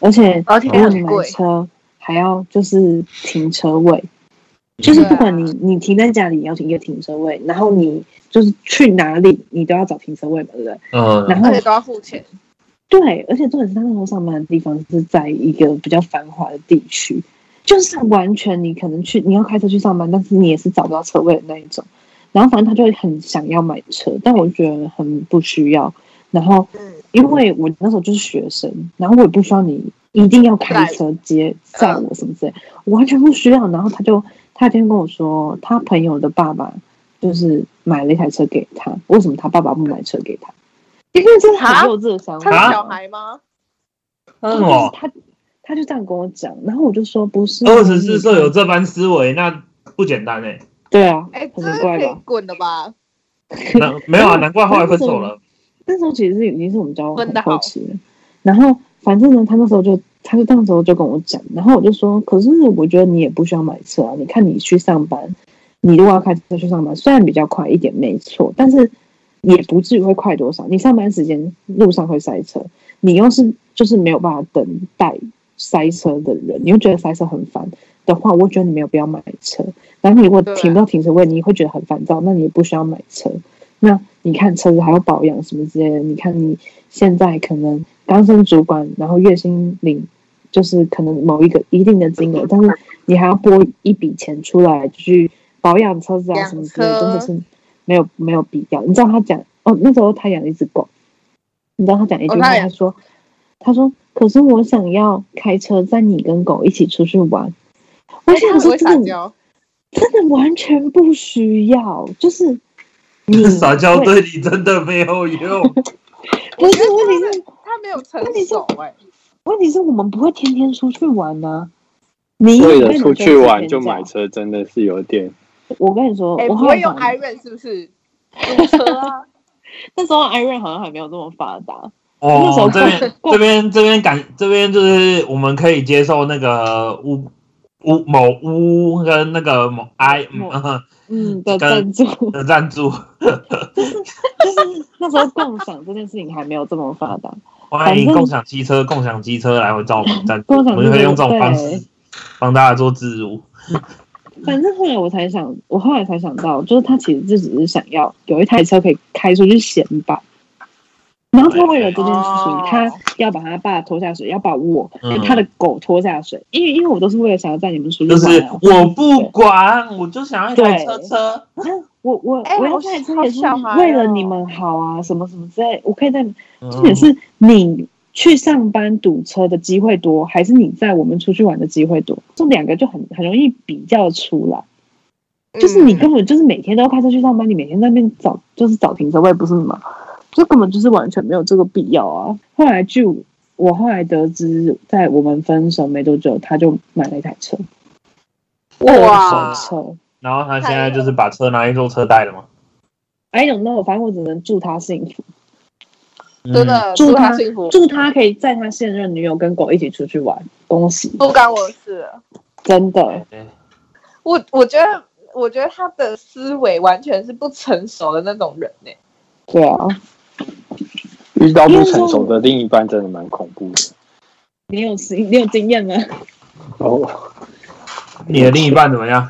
而且而且如果你买车还要就是停车位，就是不管你你停在家里，你要停一个停车位，然后你就是去哪里你都要找停车位嘛，对不对？嗯，然后而且都要付钱。对，而且重点是他那时候上班的地方是在一个比较繁华的地区，就是完全你可能去你要开车去上班，但是你也是找不到车位的那一种。然后反正他就会很想要买车，但我就觉得很不需要。然后嗯，因为我那时候就是学生，然后我也不需要你一定要开车接载我什么之类，我完全不需要。然后他就他今天跟我说，他朋友的爸爸就是买了一台车给他，为什么他爸爸不买车给他？因为这是很幼稚的想法。他是小孩吗？那什么？他他就这样跟我讲，然后我就说不是二十四岁有这般思维，那不简单哎。对啊，哎，这很是可以怪吧？滚了吧？那没有啊，难怪后来分手了。那时候其实是已经是我们交往后期了，然后反正呢，他那时候就他就当时候就跟我讲，然后我就说，可是我觉得你也不需要买车啊，你看你去上班，你如果要开车去上班，虽然比较快一点没错，但是也不至于会快多少。你上班时间路上会塞车，你又是就是没有办法等待塞车的人，你又觉得塞车很烦的话，我觉得你没有必要买车。然后你如果停不到停车位，你会觉得很烦躁，那你也不需要买车。那你看车子还要保养什么之类的，你看你现在可能刚升主管，然后月薪领就是可能某一个一定的金额，但是你还要拨一笔钱出来去保养车子啊什么之类的，真的是没有没有必要。你知道他讲哦，那时候他养了一只狗，你知道他讲一句话，哦他他说他说可是我想要开车载你跟狗一起出去玩。我哎，想说真的。真的完全不需要，就是你撒娇对你真的没有用。不是问题是他没有成熟哎，问题是我们不会天天出去玩呢、你为了出去玩就买拿车。真的是有点。我跟你说，哎，我不会用后来想 Iron 是不是？租车啊，那时候 Iron 好像还没有这么发达。那时候哦，这边这边这边感这边就是我们可以接受那个屋屋某屋跟那个某 I 某嗯嗯的跟赞助，的赞助，就是就是那时候共享这件事情还没有这么发达。欢迎共享机车、共享机车来回找我们赞助，共享我们就可以用这种方式帮大家做自如。反正后来我才想，我后来才想到，就是他其实就只是想要有一台车可以开出去显摆。然后他为了这件事情，哦他要把他爸拖下水，要把我嗯跟他的狗拖下水，因为因为我都是为了想要带你们出去就是。我不管，我就想要一台车车。我我我要哎好载车也为了哦你们好啊，什么什么之类，我可以在嗯重点是你去上班堵车的机会多，还是你在我们出去玩的机会多？这两个就很很容易比较出来。就是你嗯根本就是每天都要开车去上班，你每天在那边找就是找停车位，不是吗？这根本就是完全没有这个必要啊！后来据我后来得知，在我们分手没多久，他就买了一台车，哇二手车。然后他现在就是把车拿去做车贷了吗。I don't know，反正我只能祝他幸福，嗯真的祝他祝他幸福，祝他可以载他现任女友跟狗一起出去玩，恭喜！不干我的事了。真的，对我我觉得，我觉得他的思维完全是不成熟的那种人呢、对啊，遇到不成熟的另一半，真的蛮恐怖的。你有经你有经验吗？哦，你的另一半怎么样？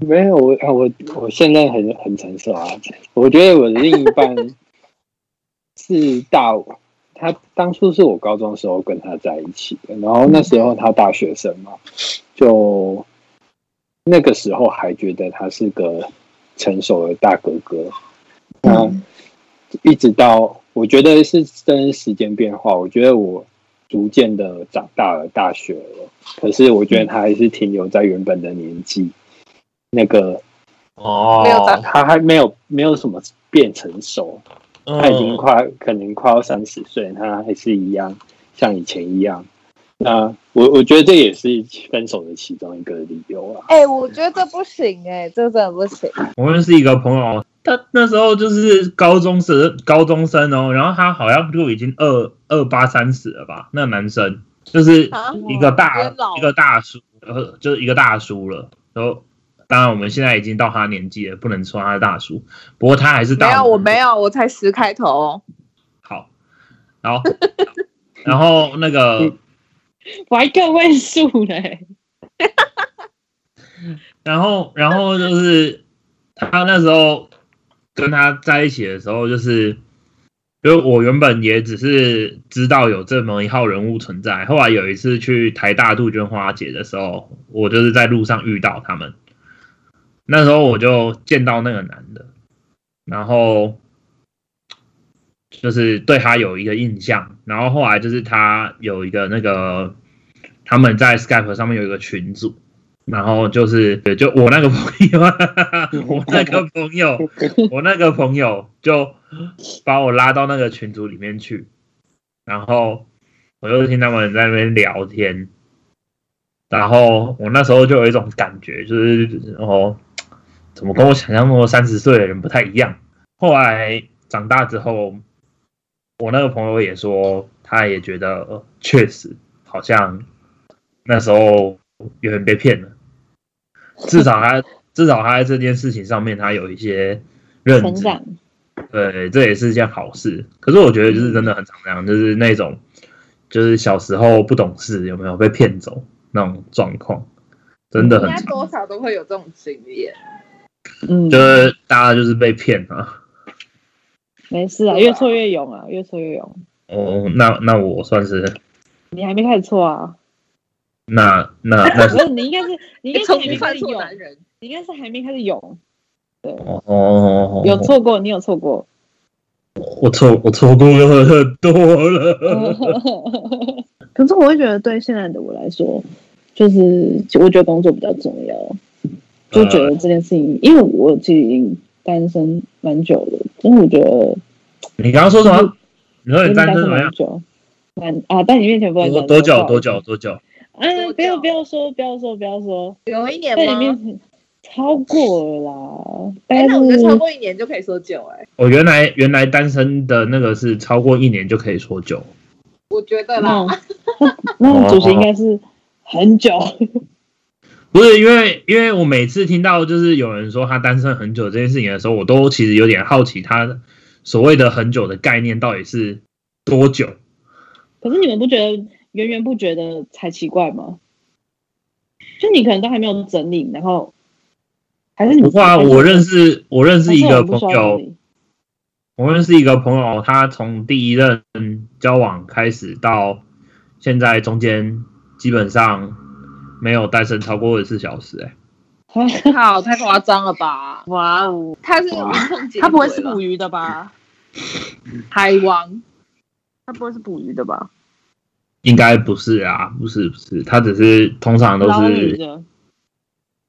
没有我啊，我我现在很很成熟啊。我觉得我的另一半 是大我，他当初是我高中时候跟他在一起的，然后那时候他大学生嘛，就那个时候还觉得他是个成熟的大哥哥。那一直到我觉得是真的时间变化，我觉得我逐渐的长大了，大学了，可是我觉得他还是停留在原本的年纪，那个哦，没有长他还没有没有什么变成熟，他已经嗯，快可能快要三十岁，他还是一样像以前一样。那我我觉得这也是分手的其中一个理由啊。哎、我觉得这不行哎、这真的不行。我认识一个朋友，他那时候就是高中生，高中生哦，然后他好像就已经二二八三十了吧？那男生就是啊一个大一个大叔，呃，就是一个大叔了。然后当然我们现在已经到他年纪了，不能说他是大叔，不过他还是大没有，我没有，我才十开头。哦。好，然后 然后那个 我还个位数嘞，然后，然后就是他那时候跟他在一起的时候，就是因为我原本也只是知道有这么一号人物存在，后来有一次去台大杜鹃花节的时候，我就是在路上遇到他们，那时候我就见到那个男的，然后就是对他有一个印象，然后后来就是他有一个那个他们在 Skype 上面有一个群组。然后就是，就我那个朋友，我那个朋友，我那个朋友就把我拉到那个群组里面去，然后我就听他们在那边聊天，然后我那时候就有一种感觉，就是哦，怎么跟我想象中的三十岁的人不太一样。后来长大之后，我那个朋友也说，他也觉得呃确实好像那时候有人被骗了。至少他 至少他在这件事情上面，他有一些认知。对，这也是一件好事。可是我觉得就是真的很常这样，就是那种就是小时候不懂事，有没有被骗走那种状况，真的应该很，多少都会有这种经验。嗯，就是大家就是被骗啊。没事啊，越挫越勇啊，越挫越勇。哦，那那我算是你还没开始错啊？那那 那是不是，你应该是你应该是还没开始勇，错男人，你应该是还没开始勇。对，哦哦，有错过，你有错过。我错我错过了很多了。可是我会觉得，对现在的我来说，就是我觉得工作比较重要，就觉得这件事情，因为我其实已经单身蛮久了，因为我觉得你刚刚说什么？你说你单身？蛮久，蛮啊，在你面前不能多讲多久多久多久？哎，多不要不要说，不要说，不要说，有一年在你吗？面前超过了啦，哎，但那我觉得超是过一年就可以说久哎，我原来原来单身的那个是超过一年就可以说久。我觉得啦。那那主席应该是很久，不是因为，因为我每次听到就是有人说他单身很久这件事情的时候，我都其实有点好奇，他所谓的很久的概念到底是多久？可是你们不觉得源源不绝的才奇怪吗？就你可能都还没有整理，然后还是你不过啊，我认识我认识一个朋友，我认识一个朋友，他从第一任交往开始到现在中间基本上没有单身超过二十四小时、欸，哎，好，太夸张了吧？哇哦，他是他不会是捕鱼的吧？海王？他不会是捕鱼的吧？应该不是啊，不是不是，他只是通常都是的，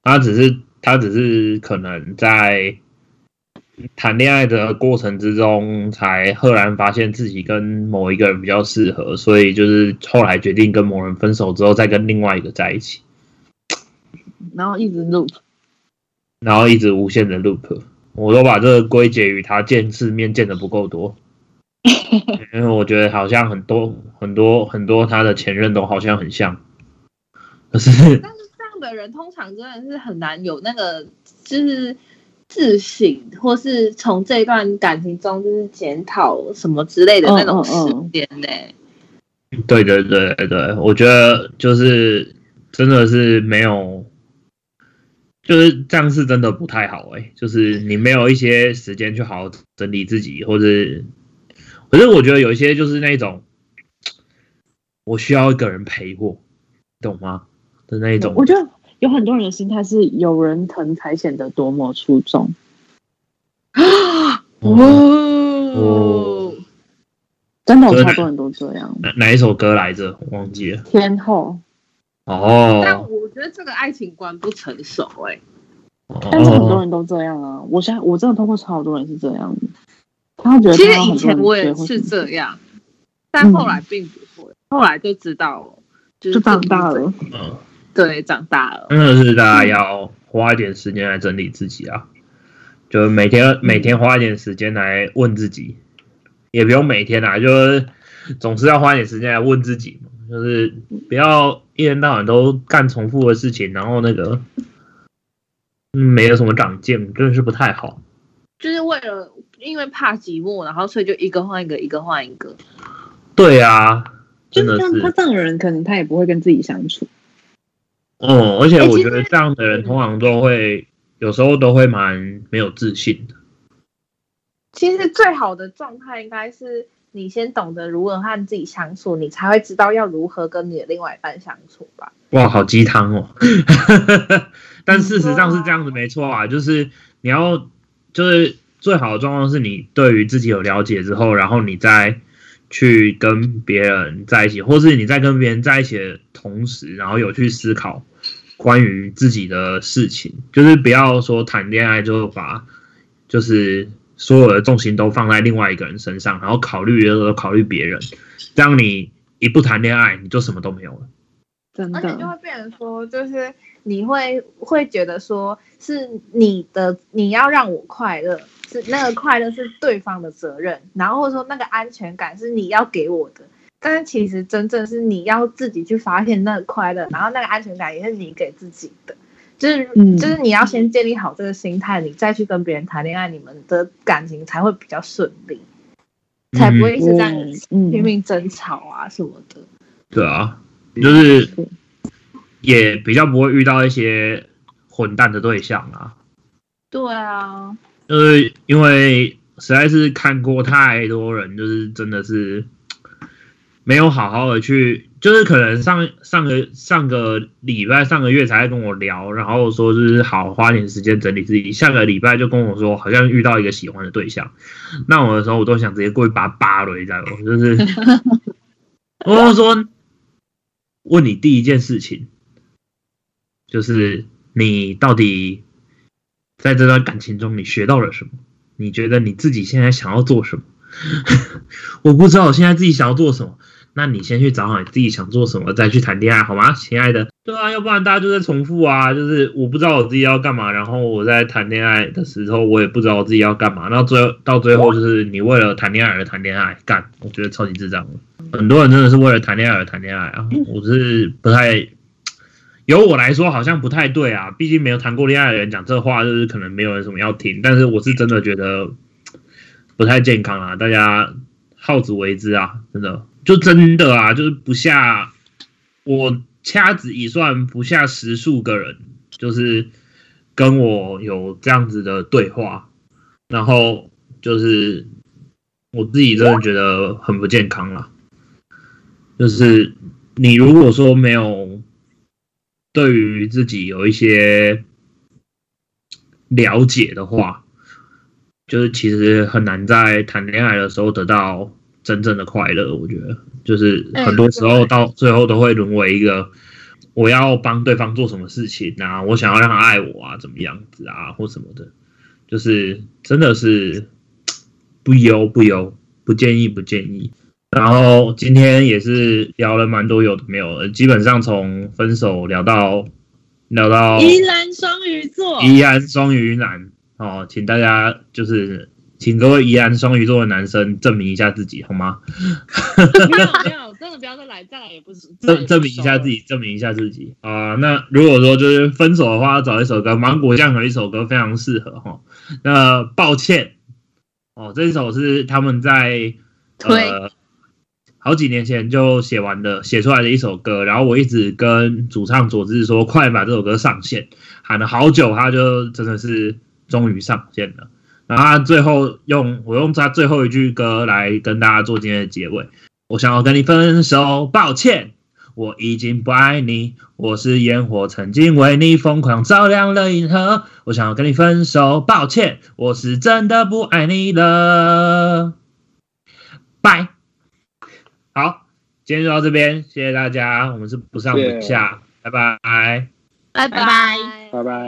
他只是他只是可能在谈恋爱的过程之中，才赫然发现自己跟某一个人比较适合，所以就是后来决定跟某人分手之后，再跟另外一个在一起，然后一直 loop。然后一直无限的 loop。我都把这个归结于他见世面见的不够多，因为我觉得好像很多很多很多他的前任都好像很像，可是但是这样的人通常真的是很难有那个就是自省，或是从这段感情中就是检讨什么之类的那种时嗯嗯嗯间呢、对对对对，我觉得就是真的是没有，就是这样是真的不太好哎、就是你没有一些时间去好好整理自己，或者，可是我觉得有一些就是那种，我需要一个人陪我，懂吗？的那一种，我觉得有很多人的心态是有人疼才显得多么出众。啊哦，真的有超多人都这样。哪哪一首歌来着？我忘记了。天后，哦但哦，我觉得这个爱情观不成熟哎、但是很多哦，人都这样啊。我现在我真的通过超多人是这样的，他觉得其实以前我也是这样，但后来并不会，后来就知道了，就长大了。嗯，对，长大了。真的是大家要花一点时间来整理自己啊。就每天每天花一点时间来问自己，也不用每天啊，就是总是要花一点时间来问自己嘛，就是不要一天到晚都干重复的事情，然后那个嗯没有什么长进，真的是不太好。就是为了因为怕寂寞，然后所以就一个换一个，一个换一个。对啊，真的就是这样，他，这样的人可能他也不会跟自己相处。嗯，而且我觉得这样的人通常都会有时候都会蛮没有自信的。其实最好的状态应该是你先懂得如何和自己相处，你才会知道要如何跟你的另外一半相处吧。哇，好鸡汤哦！但事实上是这样子，没错啊，就是你要，就是最好的状况是你对于自己有了解之后，然后你再去跟别人在一起，或是你在跟别人在一起的同时，然后有去思考关于自己的事情，就是不要说谈恋爱就把就是所有的重心都放在另外一个人身上，然后考虑的时候考虑别人，这样你一不谈恋爱，你就什么都没有了。真的而且就，会变成说，就是你会会觉得说，是你的你要让我快乐，是那个快乐是对方的责任，然后或者说那个安全感是你要给我的，但是其实真正是你要自己去发现那个快乐，然后那个安全感也是你给自己的，就是、嗯就是你要先建立好这个心态，你再去跟别人谈恋爱，你们的感情才会比较顺利，才不会一直这样嗯拼命争吵啊什么的。对啊，就是。也比较不会遇到一些混蛋的对象啊，对啊，就是因为实在是看过太多人，就是真的是没有好好的去，就是可能上上个上个礼拜上个月才跟我聊，然后说就是好花点时间整理自己，下个礼拜就跟我说好像遇到一个喜欢的对象，那我的时候我都想直接过去把他扒了，你知道吗？就是 我就说问你第一件事情，就是你到底在这段感情中你学到了什么？你觉得你自己现在想要做什么？我不知道我现在自己想要做什么。那你先去找好你自己想做什么，再去谈恋爱，好吗，亲爱的？对啊，要不然大家就在重复啊，就是我不知道我自己要干嘛，然后我在谈恋爱的时候，我也不知道我自己要干嘛，然后最后到最后就是你为了谈恋爱而谈恋爱，干，我觉得超级智障。很多人真的是为了谈恋爱而谈恋爱啊，我是不太，由我来说好像不太对啊，毕竟没有谈过恋爱的人讲这话，就是可能没有人什么要听，但是我是真的觉得不太健康啊，大家好自为之啊，真的就真的啊，就是不下我掐指一算，不下十数个人，就是跟我有这样子的对话，然后就是我自己真的觉得很不健康啦。就是你如果说没有对于自己有一些了解的话，就是其实很难在谈恋爱的时候得到真正的快乐。我觉得，就是很多时候到最后都会沦为一个我要帮对方做什么事情啊，我想要让他爱我啊，怎么样子啊，或什么的，就是真的是不优不优，不建议不建议。然后今天也是聊了蛮多有的没有的，基本上从分手聊到聊到依然双鱼座，宜安双鱼男哦，请大家就是请各位宜安双鱼座的男生证明一下自己好吗？没有没有，真的不要再来，再来也不是证证明一下自己，证明一下自己啊、那如果说就是分手的话，找一首歌，芒果酱有一首歌非常适合哈。那抱歉哦，这一首是他们在推呃好几年前就写完的，写出来的一首歌。然后我一直跟主唱佐治说，快把这首歌上线，喊了好久，他就真的是终于上线了。然后最后用我用他最后一句歌来跟大家做今天的结尾。我想要跟你分手，抱歉，我已经不爱你。我是烟火，曾经为你疯狂照亮了银河。我想要跟你分手，抱歉，我是真的不爱你了。拜。好，今天就到这边，谢谢大家。我们是不上不下，拜拜。拜拜拜拜拜拜。